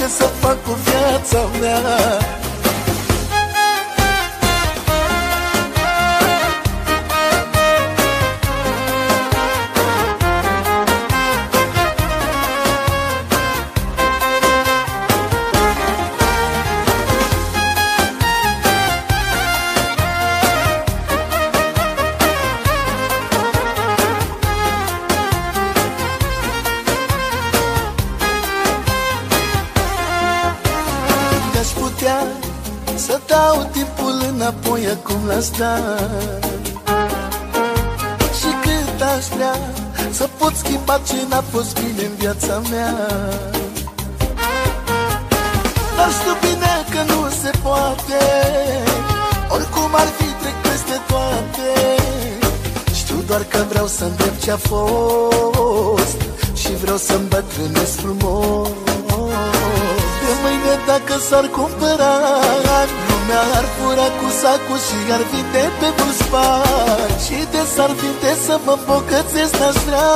să fac cu viața mea acum la stat Și cât aș vrea să pot schimba ce n-a fost bine în viața mea. Dar știu bine că nu se poate. Oricum ar fi trec peste toate. Știu doar că vreau să îndrept ce-a fost Și vreau să-mi bătrânesc frumos. De mâine dacă s-ar cumpăra Lumea ar fura cu sacul și ar vinde pe buspar Și de s-ar vinde să mă îmbogățesc n-aș vrea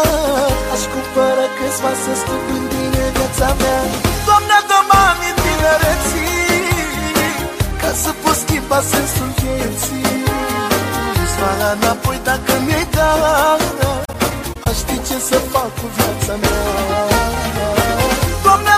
Aș cumpăra câțiva să schimb în bine viața mea. Doamne, dă-mă ani tinereții Ca să pot schimba sensul vieții. Câțiva înapoi dacă mi-ai dat Aș ști ce să fac cu viața mea. Doamne,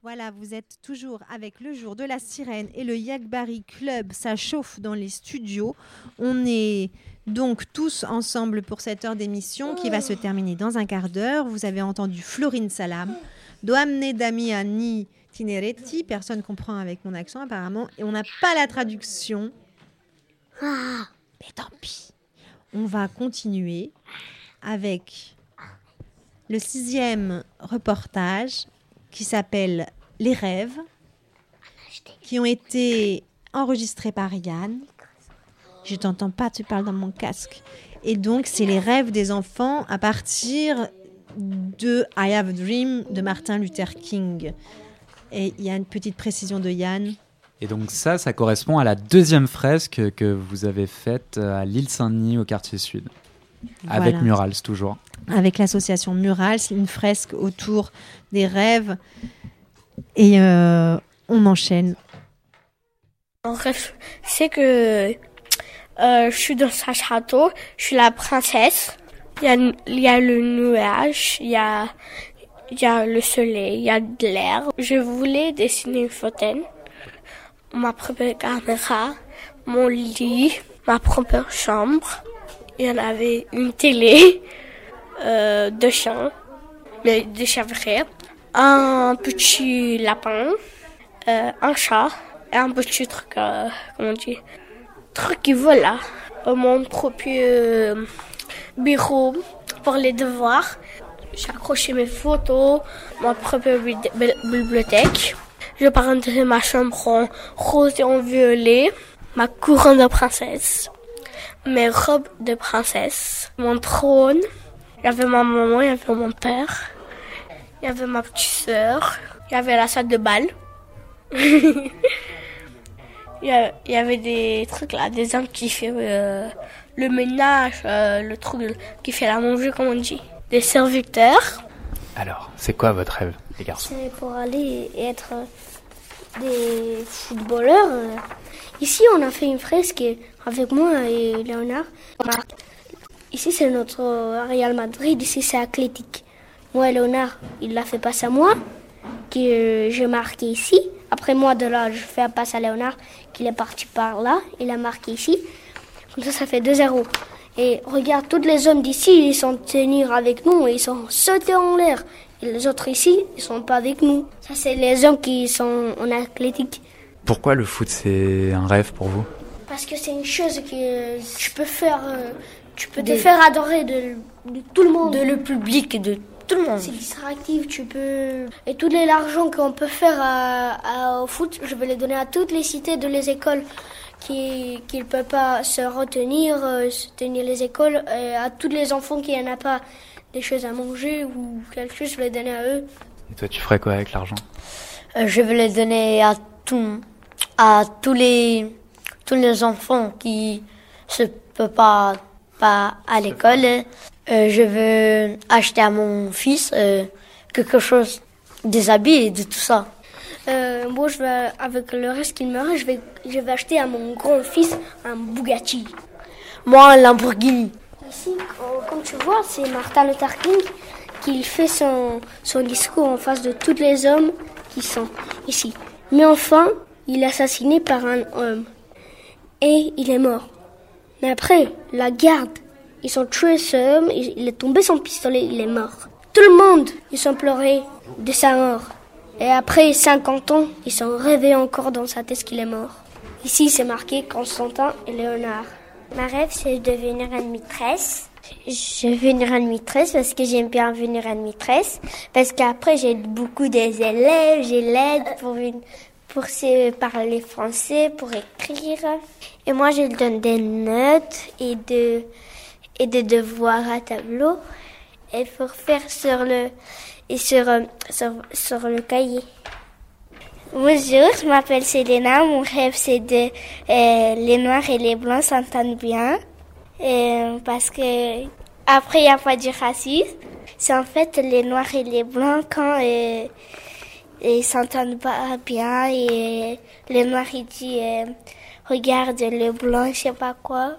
Voilà, vous êtes toujours avec le jour de la sirène et le Yagbari Club. Ça chauffe dans les studios. On est donc tous ensemble pour cette heure d'émission qui va se terminer dans un quart d'heure. Vous avez entendu Florine Salam, Doamne Damiani Tineretti. Personne comprend avec mon accent apparemment. Et on n'a pas la traduction. Mais tant pis. On va continuer avec le sixième reportage qui s'appelle Les rêves, qui ont été enregistrés par Yann. Je t'entends pas, tu parles dans mon casque. Et donc, c'est les rêves des enfants à partir de I Have a Dream de Martin Luther King. Et il y a une petite précision de Yann. Et donc ça, ça correspond à la deuxième fresque que vous avez faite à l'île Saint-Denis au quartier sud. Avec Voilà. Murals toujours. avec l'association Mural, c'est une fresque autour des rêves. Et euh, on enchaîne. En rêve, c'est que euh, je suis dans un château, je suis la princesse. Il y a, il y a le nuage, il y a, il y a le soleil, il y a de l'air. Je voulais dessiner une fontaine, ma propre caméra, mon lit, ma propre chambre. Il y en avait une télé, euh, deux chiens, mais des chats vrais, un petit lapin, euh, un chat et un petit truc, euh, comment on dit, truc qui vole. Euh, Mon propre bureau pour les devoirs. J'ai accroché mes photos, ma propre bibli- bi- bibliothèque. Je peintais ma chambre en rose et en violet, ma couronne de princesse, mes robes de princesse, mon trône. Il y avait ma maman, il y avait mon père, il y avait ma petite sœur, il y avait la salle de bal. il, y avait des trucs là, des hommes qui fait euh, le ménage, euh, le truc qui fait la manger, comme on dit. Des serviteurs. Alors, c'est quoi votre rêve, les garçons? C'est pour aller être des footballeurs. Ici, on a fait une fresque avec moi et Léonard. Ici, c'est notre Real Madrid. Ici, c'est athlétique. Moi, Léonard, il l'a fait passer à moi, que j'ai marqué ici. Après moi, de là, je fais un passe à Léonard, qu'il est parti par là. Il a marqué ici. Comme ça, ça fait 2-0. Et regarde, tous les hommes d'ici, ils sont tenus avec nous, ils sont sautés en l'air. Et les autres ici, ils sont pas avec nous. Ça, c'est les hommes qui sont en athlétique. Pourquoi le foot, c'est un rêve pour vous? Parce que c'est une chose que tu peux faire, euh, tu peux te faire adorer de, de, tout le monde. De le public, de tout le monde. C'est distractif, tu peux... Et tout l'argent qu'on peut faire à, à, au foot, je vais les donner à toutes les cités de les écoles qui ne peuvent pas se retenir, euh, se tenir les écoles, et à tous les enfants qui n'en a pas des choses à manger ou quelque chose, je vais les donner à eux. Et toi, tu ferais quoi avec l'argent? Euh, Je vais les donner à tout, à tous les tous les enfants qui se peuvent pas pas à l'école. Euh, je veux acheter à mon fils euh, quelque chose, des habits et de tout ça. Euh, moi, je vais, avec le reste qu'il me reste, je vais, je vais acheter à mon grand-fils un Bugatti. Moi, un Lamborghini. Ici, comme tu vois, c'est Martin Luther King qui fait son, son discours en face de tous les hommes qui sont ici. Mais enfin, il est assassiné par un homme. Et il est mort. Mais après, la garde, ils ont tué ce homme, il est tombé son pistolet, il est mort. Tout le monde, ils ont pleuré de sa mort. Et après 50 ans, ils sont rêvés encore dans sa tête qu'il est mort. Ici, c'est marqué Constantin et Léonard. Ma rêve, c'est de devenir une maîtresse. Je veux venir une maîtresse parce que j'aime bien venir une maîtresse. Parce qu'après, j'ai beaucoup des élèves, j'ai l'aide pour, pour parler français, pour écrire. Et moi, je donne des notes et de, et des devoirs à tableau. Et pour faire sur le, et sur, euh, sur, sur, le cahier. Bonjour, je m'appelle Selena. Mon rêve, c'est de euh, les noirs et les blancs s'entendent bien. Euh, parce que après, il n'y a pas de racisme. C'est en fait les noirs et les blancs quand ils s'entendent pas bien et les noirs ils disent regarde le blanc, je sais pas quoi.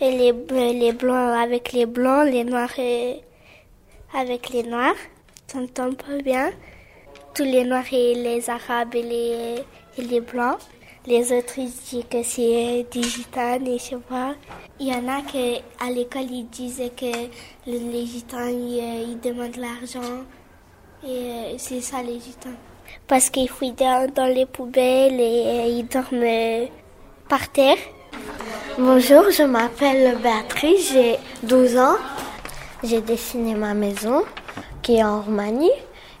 Et les, les blancs avec les blancs, les noirs avec les noirs s'entendent pas bien. Tous les noirs et les arabes et les, les blancs. Les autres ils disent que c'est digital et je sais pas. Il y en a qui à l'école ils disent que les gitans ils, demandent l'argent et c'est ça les gitans. Parce qu'ils fouillent dans, dans, les poubelles et ils dorment par terre. Bonjour, je m'appelle Béatrice, j'ai 12 ans. J'ai dessiné ma maison qui est en Roumanie.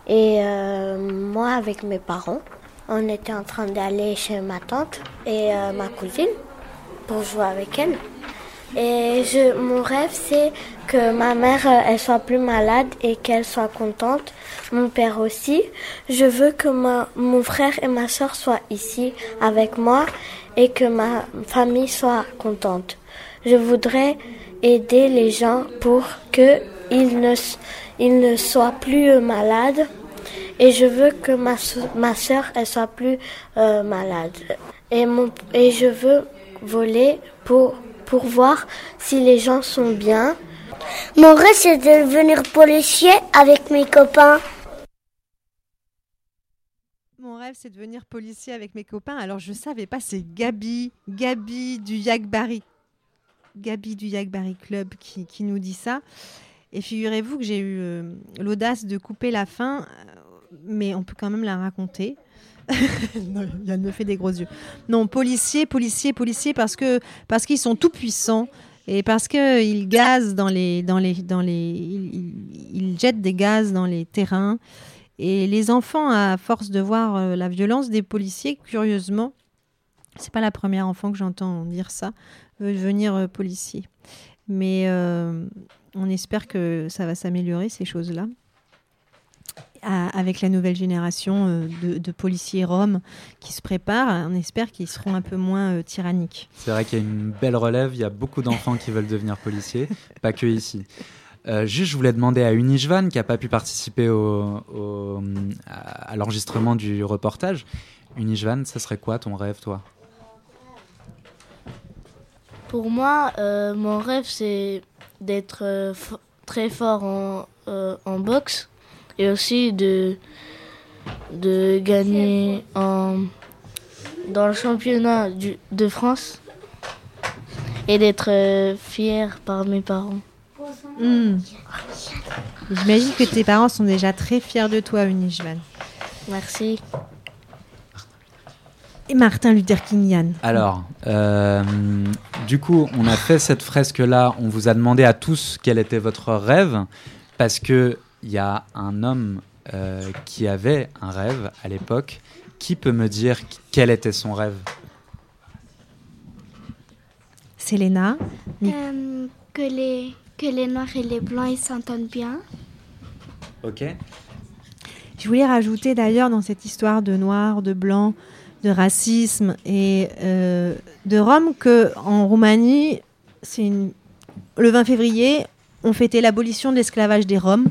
Et euh, moi, avec mes parents, on était en train d'aller chez ma tante et euh, ma cousine pour jouer avec elle. Et je, mon rêve, c'est que ma mère, euh, elle soit plus malade et qu'elle soit contente. Mon père aussi. Je veux que ma, mon frère et ma soeur soient ici avec moi et que ma famille soit contente. Je voudrais aider les gens pour que ils ne, ils ne soient plus euh, malades. Et je veux que ma, ma soeur, elle soit plus euh, malade. Et, mon, et je veux voler pour, pour voir si les gens sont bien. Mon rêve, c'est de devenir policier avec mes copains. Mon rêve, c'est de devenir policier avec mes copains. Alors, je savais pas, c'est Gabi, Gabi du Yagbari. Gabi du Yagbari Club qui, qui nous dit ça. Et figurez-vous que j'ai eu euh, l'audace de couper la fin, euh, mais on peut quand même la raconter. Yann me fait des gros yeux. Non, policiers, policiers, policiers, parce que parce qu'ils sont tout puissants et parce qu'ils gazent dans les dans les dans les ils, jettent des gaz dans les terrains et les enfants à force de voir euh, la violence des policiers curieusement c'est pas la première enfant que j'entends dire ça veut devenir policier mais on espère que ça va s'améliorer, ces choses-là. Avec la nouvelle génération euh, de, policiers roms qui se préparent, on espère qu'ils seront un peu moins euh, tyranniques. C'est vrai qu'il y a une belle relève, il y a beaucoup d'enfants qui veulent devenir policiers, pas que ici. Euh, juste, je voulais demander à Unijvan, qui n'a pas pu participer au, au, à, à l'enregistrement du reportage. Unijvan, ça serait quoi ton rêve, toi? Pour moi, euh, mon rêve, c'est d'être euh, très fort en, euh, en boxe et aussi de, de gagner en, dans le championnat du, de France et d'être euh, fier par mes parents. Hmm. J'imagine que tes parents sont déjà très fiers de toi, Unijvan. Merci. Et Martin Luther King Yann. Alors, euh, du coup, on a fait cette fresque-là. On vous a demandé à tous quel était votre rêve, parce que il y a un homme euh, qui avait un rêve à l'époque. Qui peut me dire quel était son rêve? Selena. Euh, que, les, que les noirs et les blancs ils s'entendent bien. Ok. Je voulais rajouter d'ailleurs dans cette histoire de noir, de blanc, de racisme et euh, de Rome que en Roumanie, c'est le 20 février, on fêtait l'abolition de l'esclavage des Roms.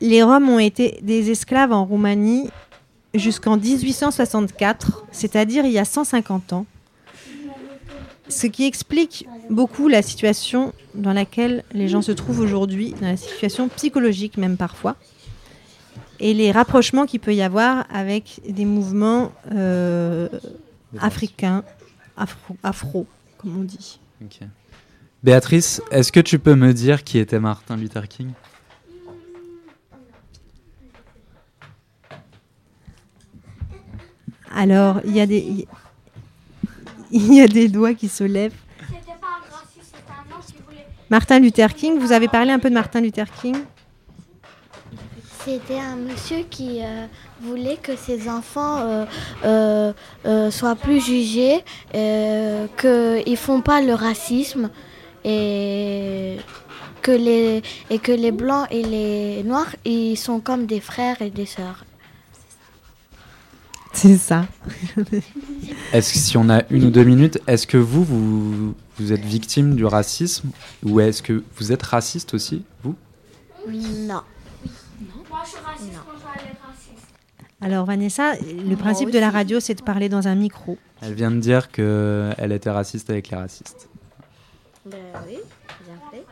Les Roms ont été des esclaves en Roumanie jusqu'en 1864, c'est-à-dire il y a 150 ans. Ce qui explique beaucoup la situation dans laquelle les gens se trouvent aujourd'hui, dans la situation psychologique même parfois, et les rapprochements qu'il peut y avoir avec des mouvements euh, africains, afro, afro, comme on dit. Béatrice, est-ce que tu peux me dire qui était Martin Luther King? Alors, il y a des il y a des doigts qui se lèvent. Martin Luther King, vous avez parlé un peu de Martin Luther King? C'était un monsieur qui euh, voulait que ses enfants euh, euh, euh, soient plus jugés, euh, qu'ils ne font pas le racisme et que, les, et que les blancs et les noirs, ils sont comme des frères et des sœurs. C'est ça. Est-ce que si on a une ou deux minutes, est-ce que vous, vous, vous êtes victime du racisme ou est-ce que vous êtes raciste aussi, vous? Non. Moi, je suis raciste raciste. Alors Vanessa, le principe de la radio, c'est de parler dans un micro. Elle vient de dire qu'elle était raciste avec les racistes. Ben oui, bien fait.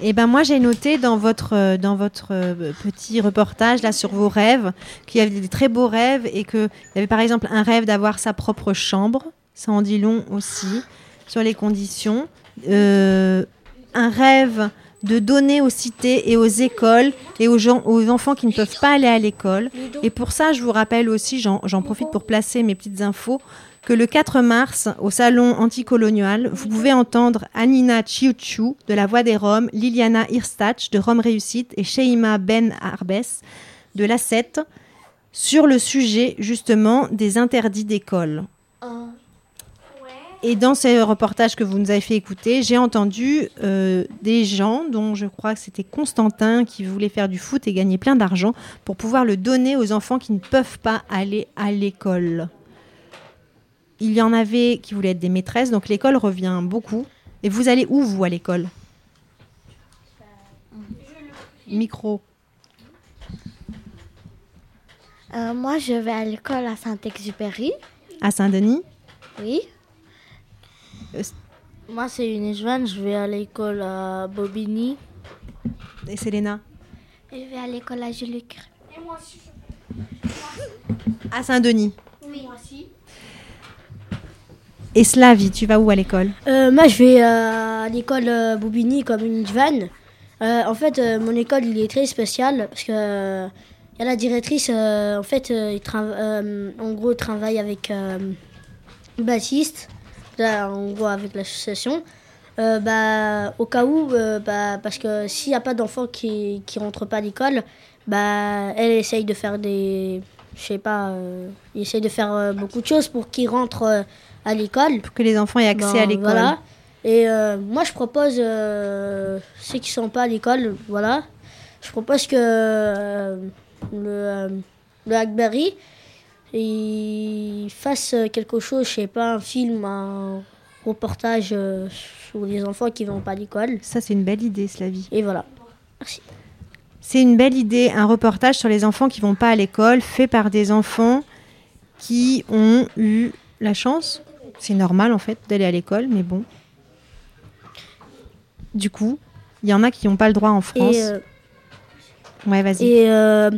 Et ben moi j'ai noté dans votre dans votre euh, petit reportage là sur vos rêves qu'il y avait des très beaux rêves et que il y avait par exemple un rêve d'avoir sa propre chambre, ça en dit long aussi sur les conditions. Euh, un rêve de donner aux cités et aux écoles et aux gens aux enfants qui ne peuvent pas aller à l'école. Et pour ça, je vous rappelle aussi, j'en j'en profite pour placer mes petites infos que le 4 mars, au salon anticolonial, vous pouvez entendre Anina Chiuchu de La Voix des Roms, Liliana Hirstach de Rome Réussite et Sheima Ben Arbes de La 7 sur le sujet justement des interdits d'école. Et dans ce reportage que vous nous avez fait écouter, j'ai entendu euh, des gens, dont je crois que c'était Constantin, qui voulait faire du foot et gagner plein d'argent pour pouvoir le donner aux enfants qui ne peuvent pas aller à l'école. Il y en avait qui voulaient être des maîtresses, donc l'école revient beaucoup. Et vous allez où, vous, à l'école? Micro. Euh, moi, je vais à l'école à Saint-Exupéry. À Saint-Denis? Oui. Moi, c'est une Joanne, je vais à l'école à Bobigny. Et Selena Je vais à l'école à. Et moi aussi. À Saint-Denis. Oui, moi aussi. Et Slavie, tu vas où à l'école? Euh, moi, je vais à l'école euh, Boubini comme une vanne. Euh, en fait, euh, mon école, il est très spécial parce que euh, y a la directrice, euh, en fait, euh, il euh, en gros, travaille avec euh, Baptiste, là, en gros, avec l'association. Euh, bah, au cas où, euh, bah, parce que s'il n'y a pas d'enfants qui qui rentrent pas à l'école, bah, elle essaye de faire des, je sais pas, euh, essaye de faire euh, beaucoup de choses pour qu'ils rentrent à l'école. Pour que les enfants aient accès à l'école. Voilà. Et moi, je propose, ceux qui sont pas à l'école, voilà, je propose que le, le Hackberry il fasse quelque chose, je sais pas, un film, un- reportage sur les enfants qui vont pas à l'école. Ça, c'est une belle idée, Slavie. Et voilà. Merci. C'est une belle idée, un reportage sur les enfants qui vont pas à l'école, fait par des enfants qui ont eu la chance, c'est normal en fait, d'aller à l'école, mais bon. Du coup, il y en a qui n'ont pas le droit en France. Et, euh, ouais, vas-y. Et euh,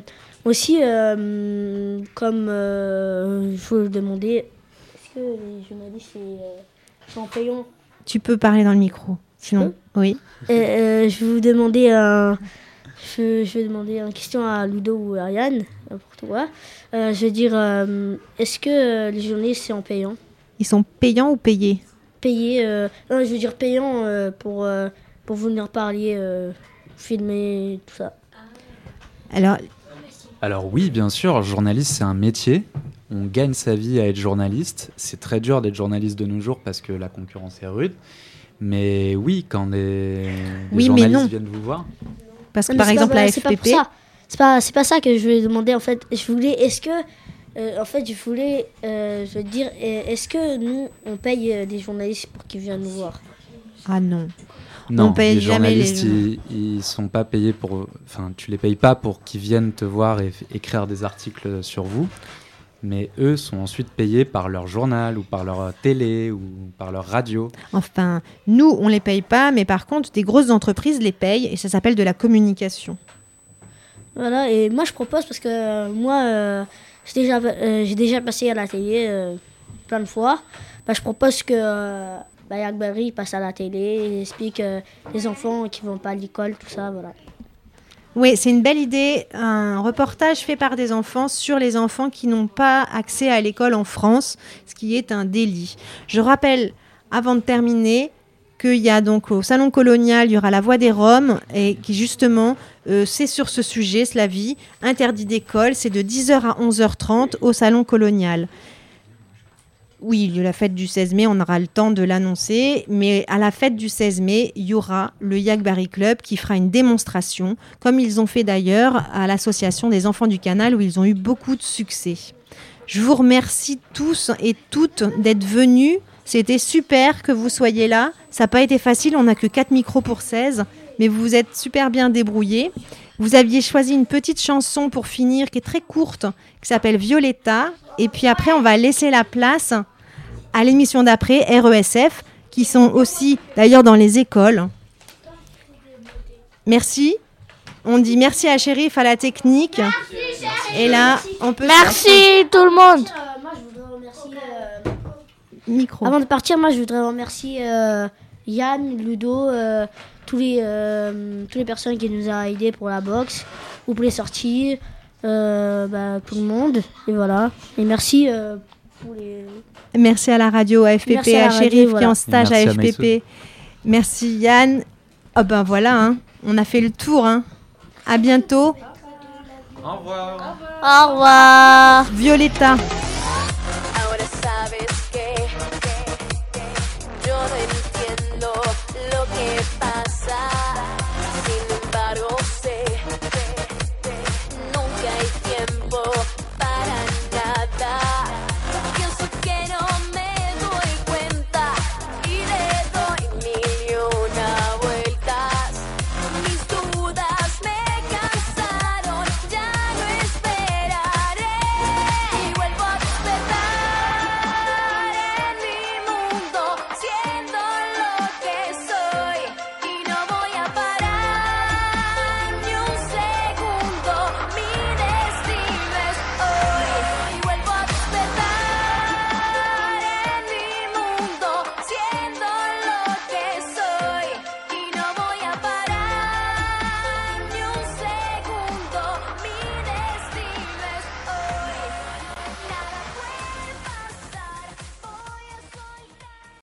aussi, euh, comme je vous demandais, est-ce que les journalistes sont payants Tu peux parler dans le micro, sinon. Oui. je vais vous demander un. Je, vais demander une question à Ludo ou à Ariane, pour toi. je veux dire, est-ce que les journalistes sont payants Ils sont payants ou payés Payés, non, je veux dire payants pour pour venir parler, euh, filmer, tout ça. Alors, alors oui, bien sûr, journaliste c'est un métier. On gagne sa vie à être journaliste. C'est très dur d'être journaliste de nos jours parce que la concurrence est rude. Mais oui, quand des, journalistes viennent vous voir. Parce que par exemple, la FPP. C'est pas, c'est pas ça que je voulais demander en fait. Je voulais, est-ce que, euh, en fait, je voulais, euh, je veux dire, est-ce que nous, on paye des journalistes pour qu'ils viennent nous voir? Ah non. Non, les journalistes, ils, ils, sont pas payés pour. Enfin, tu les payes pas pour qu'ils viennent te voir et écrire des articles sur vous, mais eux sont ensuite payés par leur journal ou par leur télé ou par leur radio. Enfin, nous, on les paye pas, mais par contre, des grosses entreprises les payent et ça s'appelle de la communication. Voilà, et moi je propose parce que euh, moi, euh, j'ai déjà, euh, j'ai déjà passé à la télé plein de fois. Bah, je propose que Bayak passe à la télé, il explique euh, les enfants qui vont pas à l'école, tout ça, voilà. Oui, c'est une belle idée, un reportage fait par des enfants sur les enfants qui n'ont pas accès à l'école en France, ce qui est un délit. Je rappelle, avant de terminer, qu'il y a donc au Salon colonial, il y aura la Voix des Roms, et qui justement, euh, c'est sur ce sujet, cela vie, interdit d'école, c'est de 10h à 11h30 au Salon colonial. Oui, la fête du 16 mai, on aura le temps de l'annoncer, mais à la fête du 16 mai, il y aura le Yagbari Club qui fera une démonstration, comme ils ont fait d'ailleurs à l'association des enfants du canal où ils ont eu beaucoup de succès. Je vous remercie tous et toutes d'être venus. C'était super que vous soyez là. Ça n'a pas été facile, on n'a que 4 micros pour 16, mais vous vous êtes super bien débrouillés. Vous aviez choisi une petite chanson pour finir qui est très courte, qui s'appelle Violetta. Et puis après, on va laisser la place à l'émission d'après, RESF, qui sont aussi d'ailleurs dans les écoles. Merci. On dit merci à Chérif, à la technique. Merci, Et là, on peut. Merci tout le monde. Euh, moi, je voudrais remercier. Euh, Micro. Avant de partir, moi, je voudrais remercier euh, Yann, Ludo, tous les, toutes les personnes qui nous ont aidés pour la boxe ou pour les sorties, bah, tout le monde. Et voilà. Et merci pour les. Merci à la radio, à FPP, à, Chérif qui est en stage à FPP. Merci Yann. Oh ben voilà, hein. on a fait le tour. Hein. À bientôt. Au revoir. Au revoir. Violetta.